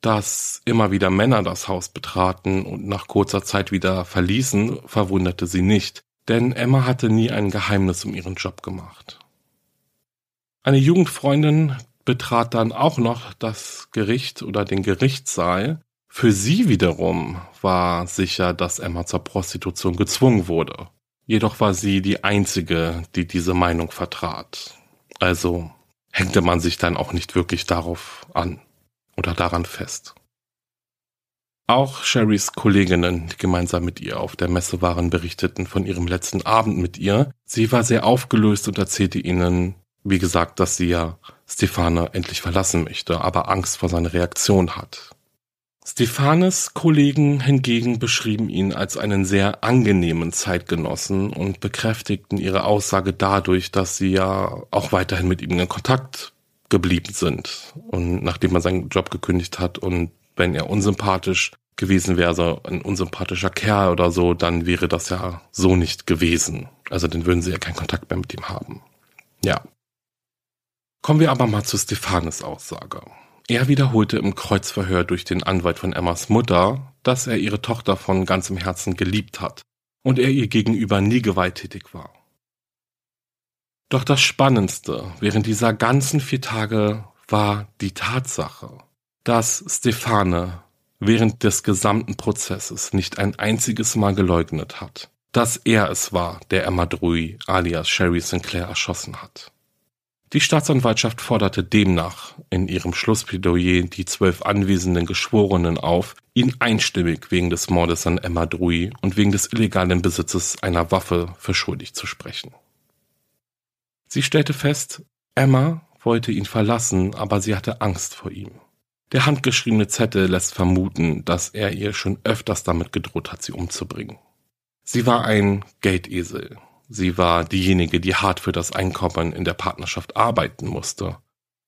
Dass immer wieder Männer das Haus betraten und nach kurzer Zeit wieder verließen, verwunderte sie nicht, denn Emma hatte nie ein Geheimnis um ihren Job gemacht. Eine Jugendfreundin betrat dann auch noch das Gericht oder den Gerichtssaal, für sie wiederum war sicher, dass Emma zur Prostitution gezwungen wurde. Jedoch war sie die einzige, die diese Meinung vertrat. Also hängte man sich dann auch nicht wirklich darauf an oder daran fest. Auch Sherrys Kolleginnen, die gemeinsam mit ihr auf der Messe waren, berichteten von ihrem letzten Abend mit ihr. Sie war sehr aufgelöst und erzählte ihnen, wie gesagt, dass sie ja Stefane endlich verlassen möchte, aber Angst vor seiner Reaktion hat. Stephanes Kollegen hingegen beschrieben ihn als einen sehr angenehmen Zeitgenossen und bekräftigten ihre Aussage dadurch, dass sie ja auch weiterhin mit ihm in Kontakt geblieben sind. Und nachdem er seinen Job gekündigt hat und wenn er unsympathisch gewesen wäre, also ein unsympathischer Kerl oder so, dann wäre das ja so nicht gewesen. Also dann würden sie ja keinen Kontakt mehr mit ihm haben. Ja. Kommen wir aber mal zu Stephanes Aussage. Er wiederholte im Kreuzverhör durch den Anwalt von Emmas Mutter, dass er ihre Tochter von ganzem Herzen geliebt hat und er ihr gegenüber nie gewalttätig war. Doch das Spannendste während dieser ganzen vier Tage war die Tatsache, dass Stefane während des gesamten Prozesses nicht ein einziges Mal geleugnet hat, dass er es war, der Emma Drui alias Sherry Sinclair erschossen hat. Die Staatsanwaltschaft forderte demnach in ihrem Schlussplädoyer die zwölf anwesenden Geschworenen auf, ihn einstimmig wegen des Mordes an Emma Drui und wegen des illegalen Besitzes einer Waffe für schuldig zu sprechen. Sie stellte fest, Emma wollte ihn verlassen, aber sie hatte Angst vor ihm. Der handgeschriebene Zettel lässt vermuten, dass er ihr schon öfters damit gedroht hat, sie umzubringen. Sie war ein Geldesel, Sie war diejenige, die hart für das Einkommen in der Partnerschaft arbeiten musste.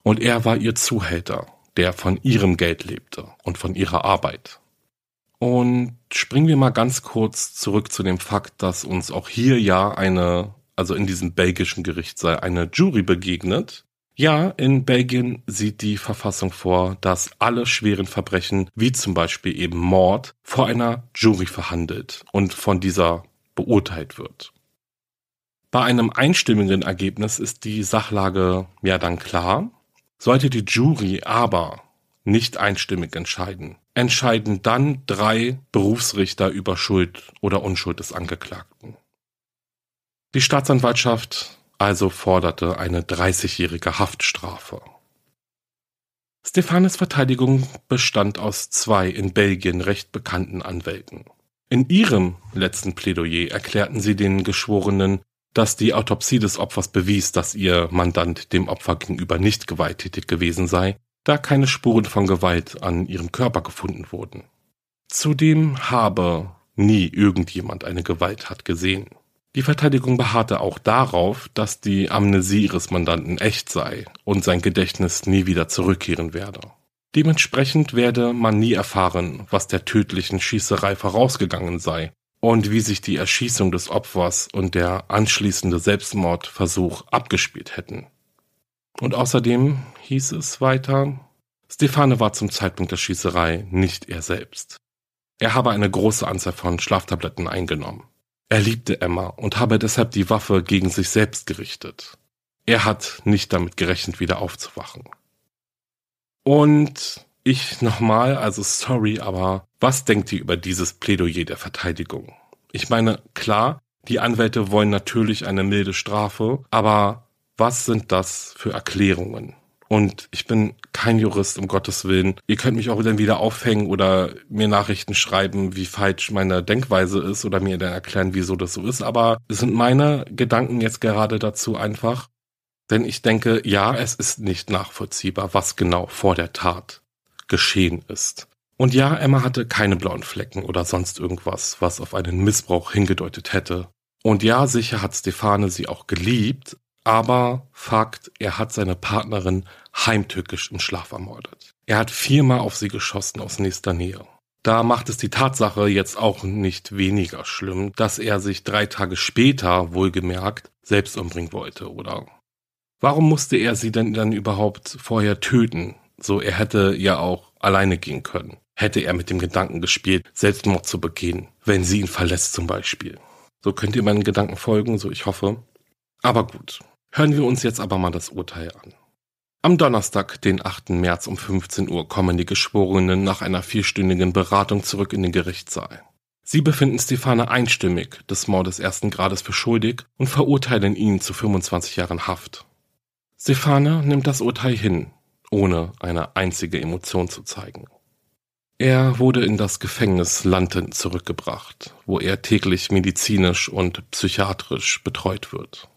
Und er war ihr Zuhälter, der von ihrem Geld lebte und von ihrer Arbeit. Und springen wir mal ganz kurz zurück zu dem Fakt, dass uns auch hier ja eine, also in diesem belgischen Gerichtssaal, eine Jury begegnet. Ja, in Belgien sieht die Verfassung vor, dass alle schweren Verbrechen, wie zum Beispiel eben Mord, vor einer Jury verhandelt und von dieser beurteilt wird. Bei einem einstimmigen Ergebnis ist die Sachlage ja dann klar. Sollte die Jury aber nicht einstimmig entscheiden, entscheiden dann drei Berufsrichter über Schuld oder Unschuld des Angeklagten. Die Staatsanwaltschaft also forderte eine 30-jährige Haftstrafe. Stefanes Verteidigung bestand aus zwei in Belgien recht bekannten Anwälten. In ihrem letzten Plädoyer erklärten sie den Geschworenen, dass die Autopsie des Opfers bewies, dass ihr Mandant dem Opfer gegenüber nicht gewalttätig gewesen sei, da keine Spuren von Gewalt an ihrem Körper gefunden wurden. Zudem habe nie irgendjemand eine Gewalttat gesehen. Die Verteidigung beharrte auch darauf, dass die Amnesie ihres Mandanten echt sei und sein Gedächtnis nie wieder zurückkehren werde. Dementsprechend werde man nie erfahren, was der tödlichen Schießerei vorausgegangen sei und wie sich die Erschießung des Opfers und der anschließende Selbstmordversuch abgespielt hätten. Und außerdem hieß es weiter, Stefane war zum Zeitpunkt der Schießerei nicht er selbst. Er habe eine große Anzahl von Schlaftabletten eingenommen. Er liebte Emma und habe deshalb die Waffe gegen sich selbst gerichtet. Er hat nicht damit gerechnet, wieder aufzuwachen. Und ich nochmal, also sorry, aber was denkt ihr über dieses Plädoyer der Verteidigung? Ich meine, klar, die Anwälte wollen natürlich eine milde Strafe, aber was sind das für Erklärungen? Und ich bin kein Jurist, um Gottes Willen. Ihr könnt mich auch dann wieder aufhängen oder mir Nachrichten schreiben, wie falsch meine Denkweise ist oder mir dann erklären, wieso das so ist. Aber es sind meine Gedanken jetzt gerade dazu einfach. Denn ich denke, ja, es ist nicht nachvollziehbar, was genau vor der Tat geschehen ist. Und ja, Emma hatte keine blauen Flecken oder sonst irgendwas, was auf einen Missbrauch hingedeutet hätte. Und ja, sicher hat Stefane sie auch geliebt, aber Fakt, er hat seine Partnerin heimtückisch im Schlaf ermordet. Er hat viermal auf sie geschossen aus nächster Nähe. Da macht es die Tatsache jetzt auch nicht weniger schlimm, dass er sich drei Tage später, wohlgemerkt, selbst umbringen wollte, oder? Warum musste er sie denn dann überhaupt vorher töten? So, er hätte ja auch alleine gehen können. Hätte er mit dem Gedanken gespielt, Selbstmord zu begehen, wenn sie ihn verlässt zum Beispiel. So könnt ihr meinen Gedanken folgen, so ich hoffe. Aber gut, Hören wir uns jetzt aber mal das Urteil an. Am Donnerstag, den 8. März um 15 Uhr, kommen die Geschworenen nach einer vierstündigen Beratung zurück in den Gerichtssaal. Sie befinden Stefane einstimmig des Mordes ersten Grades für schuldig und verurteilen ihn zu 25 Jahren Haft. Stefane nimmt das Urteil hin, ohne eine einzige Emotion zu zeigen. Er wurde in das Gefängnis Landen zurückgebracht, wo er täglich medizinisch und psychiatrisch betreut wird.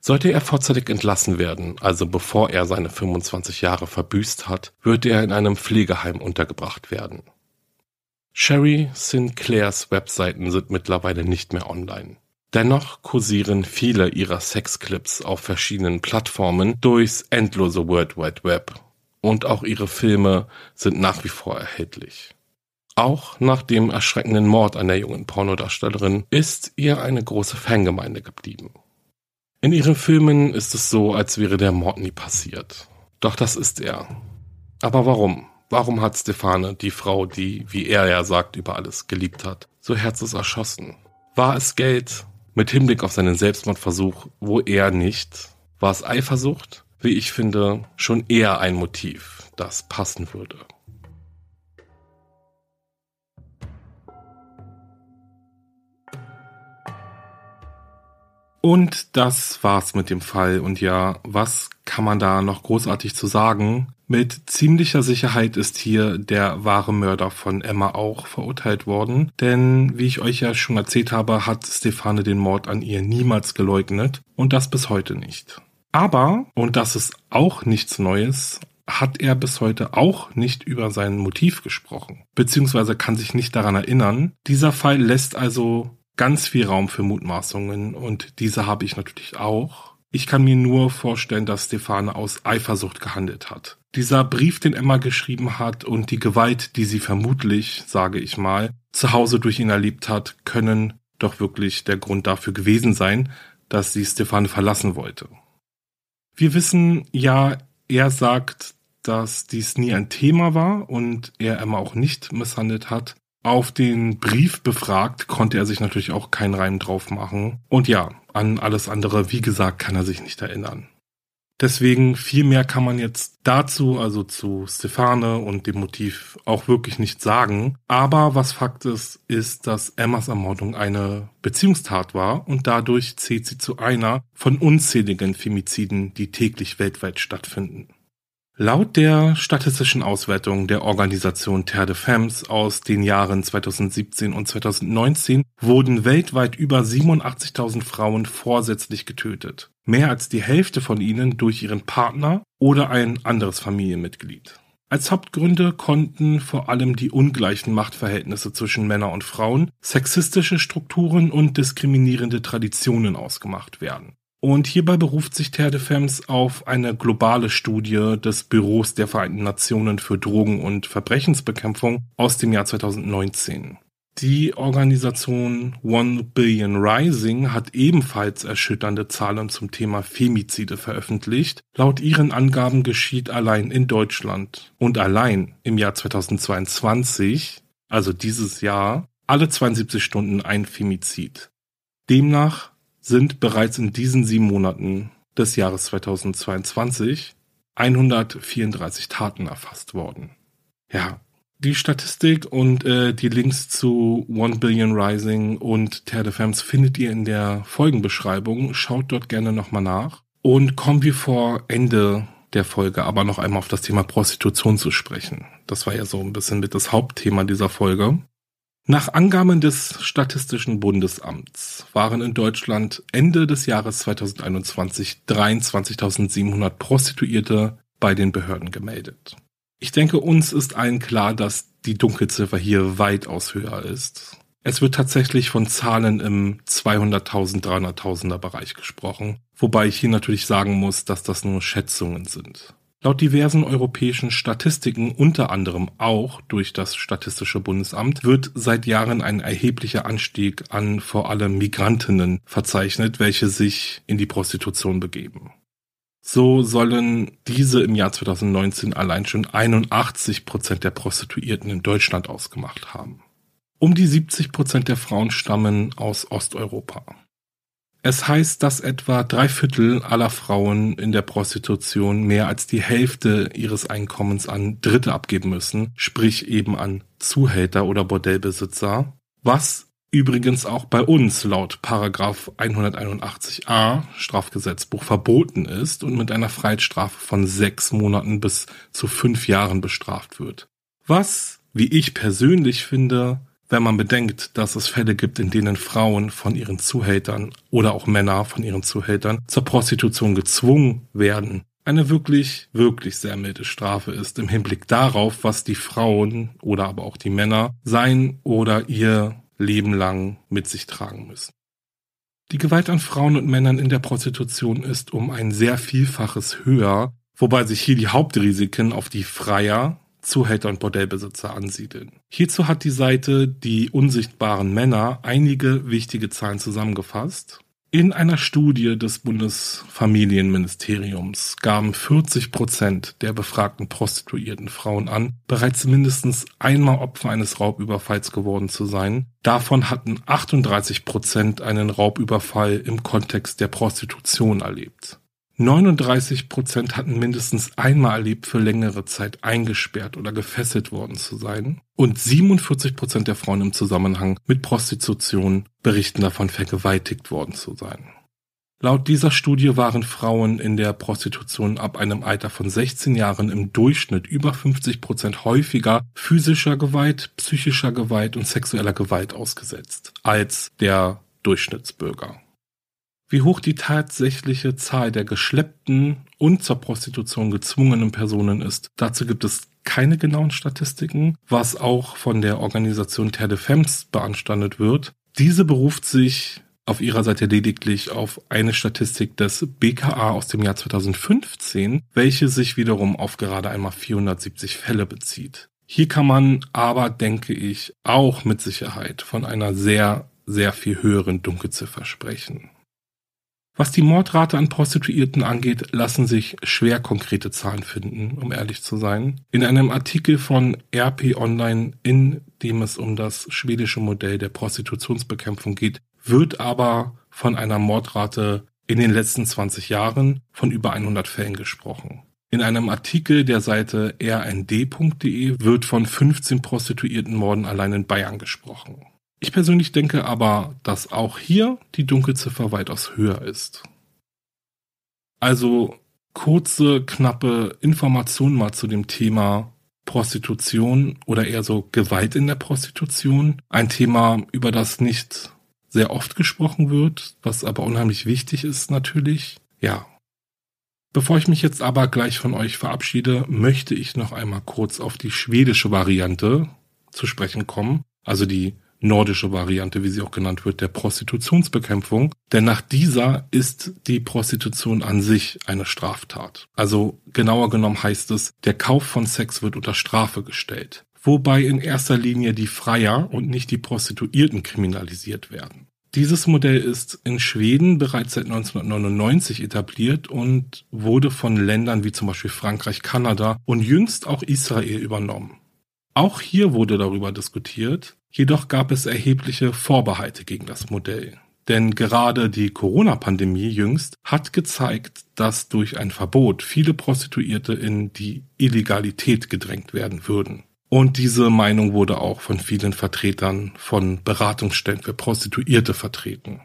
Sollte er vorzeitig entlassen werden, also bevor er seine 25 Jahre verbüßt hat, wird er in einem Pflegeheim untergebracht werden. Sherry Sinclairs Webseiten sind mittlerweile nicht mehr online. Dennoch kursieren viele ihrer Sexclips auf verschiedenen Plattformen durchs endlose World Wide Web. Und auch ihre Filme sind nach wie vor erhältlich. Auch nach dem erschreckenden Mord an der jungen Pornodarstellerin ist ihr eine große Fangemeinde geblieben. In ihren Filmen ist es so, als wäre der Mord nie passiert. Doch das ist er. Aber warum? Warum hat Stefane die Frau, die, wie er ja sagt, über alles geliebt hat, so herzlos erschossen? War es Geld? Mit Hinblick auf seinen Selbstmordversuch, wo er nicht? War es Eifersucht? Wie ich finde, schon eher ein Motiv, das passen würde. Und das war's mit dem Fall. Und ja, was kann man da noch großartig zu sagen? Mit ziemlicher Sicherheit ist hier der wahre Mörder von Emma auch verurteilt worden. Denn, wie ich euch ja schon erzählt habe, hat Stefane den Mord an ihr niemals geleugnet. Und das bis heute nicht. Aber, und das ist auch nichts Neues, hat er bis heute auch nicht über sein Motiv gesprochen, beziehungsweise kann sich nicht daran erinnern. Dieser Fall lässt also ganz viel Raum für Mutmaßungen und diese habe ich natürlich auch. Ich kann mir nur vorstellen, dass Stefane aus Eifersucht gehandelt hat. Dieser Brief, den Emma geschrieben hat und die Gewalt, die sie vermutlich, sage ich mal, zu Hause durch ihn erlebt hat, können doch wirklich der Grund dafür gewesen sein, dass sie Stefane verlassen wollte. Wir wissen ja, er sagt, dass dies nie ein Thema war und er Emma auch nicht misshandelt hat. Auf den Brief befragt konnte er sich natürlich auch keinen Reim drauf machen. Und ja, an alles andere, wie gesagt, kann er sich nicht erinnern. Deswegen viel mehr kann man jetzt dazu, also zu Stefane und dem Motiv auch wirklich nicht sagen. Aber was Fakt ist, ist, dass Emmas Ermordung eine Beziehungstat war und dadurch zählt sie zu einer von unzähligen Femiziden, die täglich weltweit stattfinden. Laut der statistischen Auswertung der Organisation Terre de Femmes aus den Jahren 2017 und 2019 wurden weltweit über 87.000 Frauen vorsätzlich getötet. Mehr als die Hälfte von ihnen durch ihren Partner oder ein anderes Familienmitglied. Als Hauptgründe konnten vor allem die ungleichen Machtverhältnisse zwischen Männern und Frauen, sexistische Strukturen und diskriminierende Traditionen ausgemacht werden. Und hierbei beruft sich Terre de Femmes auf eine globale Studie des Büros der Vereinten Nationen für Drogen- und Verbrechensbekämpfung aus dem Jahr 2019. Die Organisation One Billion Rising hat ebenfalls erschütternde Zahlen zum Thema Femizide veröffentlicht. Laut ihren Angaben geschieht allein in Deutschland und allein im Jahr 2022, also dieses Jahr, alle 72 Stunden ein Femizid. Demnach sind bereits in diesen sieben Monaten des Jahres 2022 134 Taten erfasst worden. Ja, die Statistik und äh, die Links zu One Billion Rising und Terre de Femmes findet ihr in der Folgenbeschreibung. Schaut dort gerne nochmal nach. Und kommen wir vor Ende der Folge aber noch einmal auf das Thema Prostitution zu sprechen. Das war ja so ein bisschen mit das Hauptthema dieser Folge. Nach Angaben des Statistischen Bundesamts waren in Deutschland Ende des Jahres 2021 23.700 Prostituierte bei den Behörden gemeldet. Ich denke, uns ist allen klar, dass die Dunkelziffer hier weitaus höher ist. Es wird tatsächlich von Zahlen im 200.000, 300.000er Bereich gesprochen, wobei ich hier natürlich sagen muss, dass das nur Schätzungen sind. Laut diversen europäischen Statistiken, unter anderem auch durch das Statistische Bundesamt, wird seit Jahren ein erheblicher Anstieg an vor allem Migrantinnen verzeichnet, welche sich in die Prostitution begeben. So sollen diese im Jahr 2019 allein schon 81 Prozent der Prostituierten in Deutschland ausgemacht haben. Um die 70 Prozent der Frauen stammen aus Osteuropa. Es heißt, dass etwa drei Viertel aller Frauen in der Prostitution mehr als die Hälfte ihres Einkommens an Dritte abgeben müssen, sprich eben an Zuhälter oder Bordellbesitzer, was übrigens auch bei uns laut Paragraph 181a Strafgesetzbuch verboten ist und mit einer Freiheitsstrafe von sechs Monaten bis zu fünf Jahren bestraft wird. Was, wie ich persönlich finde, wenn man bedenkt, dass es Fälle gibt, in denen Frauen von ihren Zuhältern oder auch Männer von ihren Zuhältern zur Prostitution gezwungen werden, eine wirklich, wirklich sehr milde Strafe ist im Hinblick darauf, was die Frauen oder aber auch die Männer sein oder ihr Leben lang mit sich tragen müssen. Die Gewalt an Frauen und Männern in der Prostitution ist um ein sehr Vielfaches höher, wobei sich hier die Hauptrisiken auf die Freier Zuhälter und Bordellbesitzer ansiedeln. Hierzu hat die Seite Die unsichtbaren Männer einige wichtige Zahlen zusammengefasst. In einer Studie des Bundesfamilienministeriums gaben 40 Prozent der befragten prostituierten Frauen an, bereits mindestens einmal Opfer eines Raubüberfalls geworden zu sein. Davon hatten 38 Prozent einen Raubüberfall im Kontext der Prostitution erlebt. 39 Prozent hatten mindestens einmal erlebt, für längere Zeit eingesperrt oder gefesselt worden zu sein. Und 47 Prozent der Frauen im Zusammenhang mit Prostitution berichten davon, vergewaltigt worden zu sein. Laut dieser Studie waren Frauen in der Prostitution ab einem Alter von 16 Jahren im Durchschnitt über 50 Prozent häufiger physischer Gewalt, psychischer Gewalt und sexueller Gewalt ausgesetzt als der Durchschnittsbürger. Wie hoch die tatsächliche Zahl der geschleppten und zur Prostitution gezwungenen Personen ist, dazu gibt es keine genauen Statistiken, was auch von der Organisation Terre de Femmes beanstandet wird. Diese beruft sich auf ihrer Seite lediglich auf eine Statistik des BKA aus dem Jahr 2015, welche sich wiederum auf gerade einmal 470 Fälle bezieht. Hier kann man aber, denke ich, auch mit Sicherheit von einer sehr, sehr viel höheren Dunkelziffer sprechen. Was die Mordrate an Prostituierten angeht, lassen sich schwer konkrete Zahlen finden, um ehrlich zu sein. In einem Artikel von RP Online, in dem es um das schwedische Modell der Prostitutionsbekämpfung geht, wird aber von einer Mordrate in den letzten 20 Jahren von über 100 Fällen gesprochen. In einem Artikel der Seite rnd.de wird von 15 Prostituiertenmorden allein in Bayern gesprochen. Ich persönlich denke aber, dass auch hier die Dunkelziffer weitaus höher ist. Also kurze, knappe Informationen mal zu dem Thema Prostitution oder eher so Gewalt in der Prostitution. Ein Thema, über das nicht sehr oft gesprochen wird, was aber unheimlich wichtig ist natürlich. Ja. Bevor ich mich jetzt aber gleich von euch verabschiede, möchte ich noch einmal kurz auf die schwedische Variante zu sprechen kommen, also die nordische Variante, wie sie auch genannt wird, der Prostitutionsbekämpfung. Denn nach dieser ist die Prostitution an sich eine Straftat. Also genauer genommen heißt es, der Kauf von Sex wird unter Strafe gestellt. Wobei in erster Linie die Freier und nicht die Prostituierten kriminalisiert werden. Dieses Modell ist in Schweden bereits seit 1999 etabliert und wurde von Ländern wie zum Beispiel Frankreich, Kanada und jüngst auch Israel übernommen. Auch hier wurde darüber diskutiert, jedoch gab es erhebliche Vorbehalte gegen das Modell. Denn gerade die Corona-Pandemie jüngst hat gezeigt, dass durch ein Verbot viele Prostituierte in die Illegalität gedrängt werden würden. Und diese Meinung wurde auch von vielen Vertretern von Beratungsstellen für Prostituierte vertreten.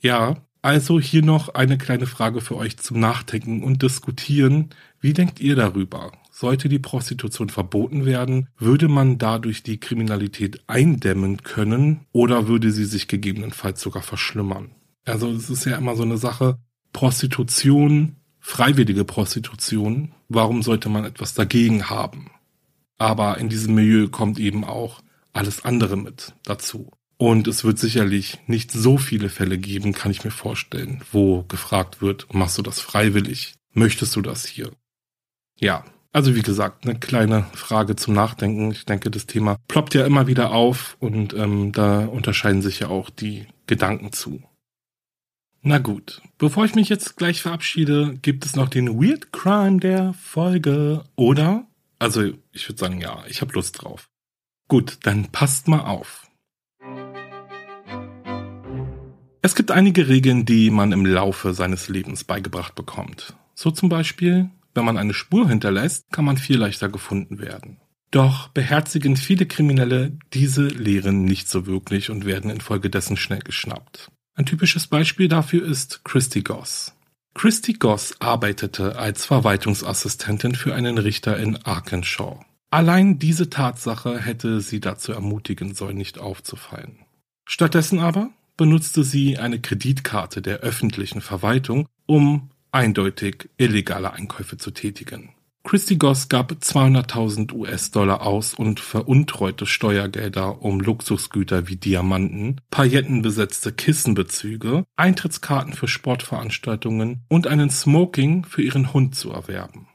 Ja, also hier noch eine kleine Frage für euch zum Nachdenken und Diskutieren. Wie denkt ihr darüber? Sollte die Prostitution verboten werden, würde man dadurch die Kriminalität eindämmen können oder würde sie sich gegebenenfalls sogar verschlimmern? Also es ist ja immer so eine Sache, Prostitution, freiwillige Prostitution, warum sollte man etwas dagegen haben? Aber in diesem Milieu kommt eben auch alles andere mit dazu. Und es wird sicherlich nicht so viele Fälle geben, kann ich mir vorstellen, wo gefragt wird, machst du das freiwillig? Möchtest du das hier? Ja, also wie gesagt, eine kleine Frage zum Nachdenken. Ich denke, das Thema ploppt ja immer wieder auf und ähm, da unterscheiden sich ja auch die Gedanken zu. Na gut, bevor ich mich jetzt gleich verabschiede, gibt es noch den Weird Crime der Folge, oder? Also ich würde sagen, ja, ich habe Lust drauf. Gut, dann passt mal auf. Es gibt einige Regeln, die man im Laufe seines Lebens beigebracht bekommt. So zum Beispiel, wenn man eine Spur hinterlässt, kann man viel leichter gefunden werden. Doch beherzigen viele Kriminelle diese Lehren nicht so wirklich und werden infolgedessen schnell geschnappt. Ein typisches Beispiel dafür ist Christy Goss. Christy Goss arbeitete als Verwaltungsassistentin für einen Richter in Arkansas. Allein diese Tatsache hätte sie dazu ermutigen sollen, nicht aufzufallen. Stattdessen aber benutzte sie eine Kreditkarte der öffentlichen Verwaltung, um eindeutig illegale Einkäufe zu tätigen. Christy Goss gab 200.000 US-Dollar aus und veruntreute Steuergelder, um Luxusgüter wie Diamanten, paillettenbesetzte Kissenbezüge, Eintrittskarten für Sportveranstaltungen und einen Smoking für ihren Hund zu erwerben.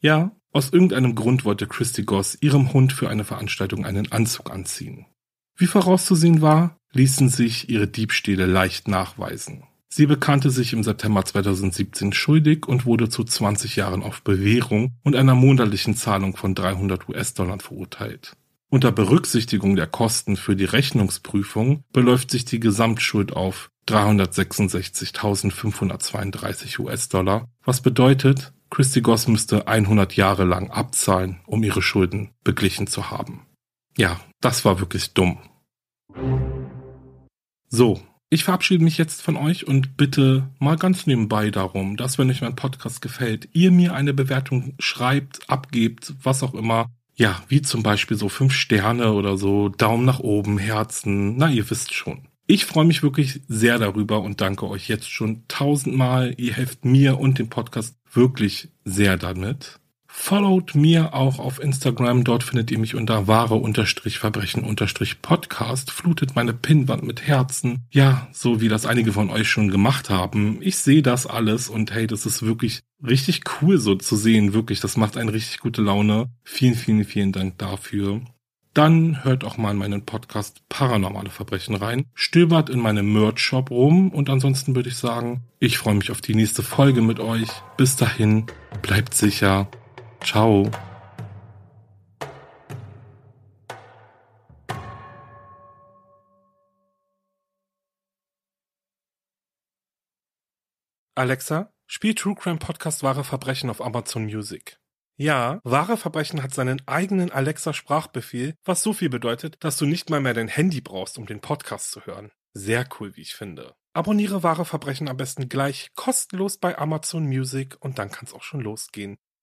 Ja, aus irgendeinem Grund wollte Christy Goss ihrem Hund für eine Veranstaltung einen Anzug anziehen. Wie vorauszusehen war, ließen sich ihre Diebstähle leicht nachweisen. Sie bekannte sich im September 2017 schuldig und wurde zu 20 Jahren auf Bewährung und einer monatlichen Zahlung von 300 US-Dollar verurteilt. Unter Berücksichtigung der Kosten für die Rechnungsprüfung beläuft sich die Gesamtschuld auf 366.532 US-Dollar, was bedeutet, Christy Goss müsste 100 Jahre lang abzahlen, um ihre Schulden beglichen zu haben. Ja, das war wirklich dumm. So, ich verabschiede mich jetzt von euch und bitte mal ganz nebenbei darum, dass wenn euch mein Podcast gefällt, ihr mir eine Bewertung schreibt, abgebt, was auch immer. Ja, wie zum Beispiel so fünf Sterne oder so, Daumen nach oben, Herzen, na ihr wisst schon. Ich freue mich wirklich sehr darüber und danke euch jetzt schon tausendmal. Ihr helft mir und dem Podcast wirklich sehr damit. Followt mir auch auf Instagram, dort findet ihr mich unter wahre-verbrechen-podcast, flutet meine Pinnwand mit Herzen. Ja, so wie das einige von euch schon gemacht haben. Ich sehe das alles und hey, das ist wirklich richtig cool so zu sehen, wirklich. Das macht einen richtig gute Laune. Vielen, vielen, vielen Dank dafür. Dann hört auch mal in meinen Podcast Paranormale Verbrechen rein. Stöbert in meinem Merch-Shop rum und ansonsten würde ich sagen, ich freue mich auf die nächste Folge mit euch. Bis dahin, bleibt sicher Ciao. Alexa, spiel True Crime Podcast Wahre Verbrechen auf Amazon Music. Ja, Wahre Verbrechen hat seinen eigenen Alexa-Sprachbefehl, was so viel bedeutet, dass du nicht mal mehr dein Handy brauchst, um den Podcast zu hören. Sehr cool, wie ich finde. Abonniere wahre Verbrechen am besten gleich kostenlos bei Amazon Music und dann kann es auch schon losgehen.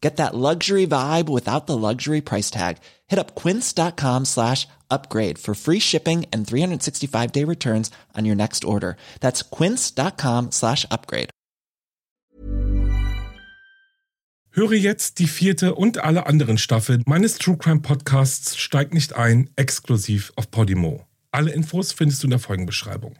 Get that luxury vibe without the luxury price tag. Hit up quince.com slash upgrade for free shipping and 365 day returns on your next order. That's quince.com slash upgrade. Höre jetzt die vierte und alle anderen Staffeln meines True Crime Podcasts Steig nicht ein, exklusiv auf Podimo. Alle Infos findest du in der Folgenbeschreibung.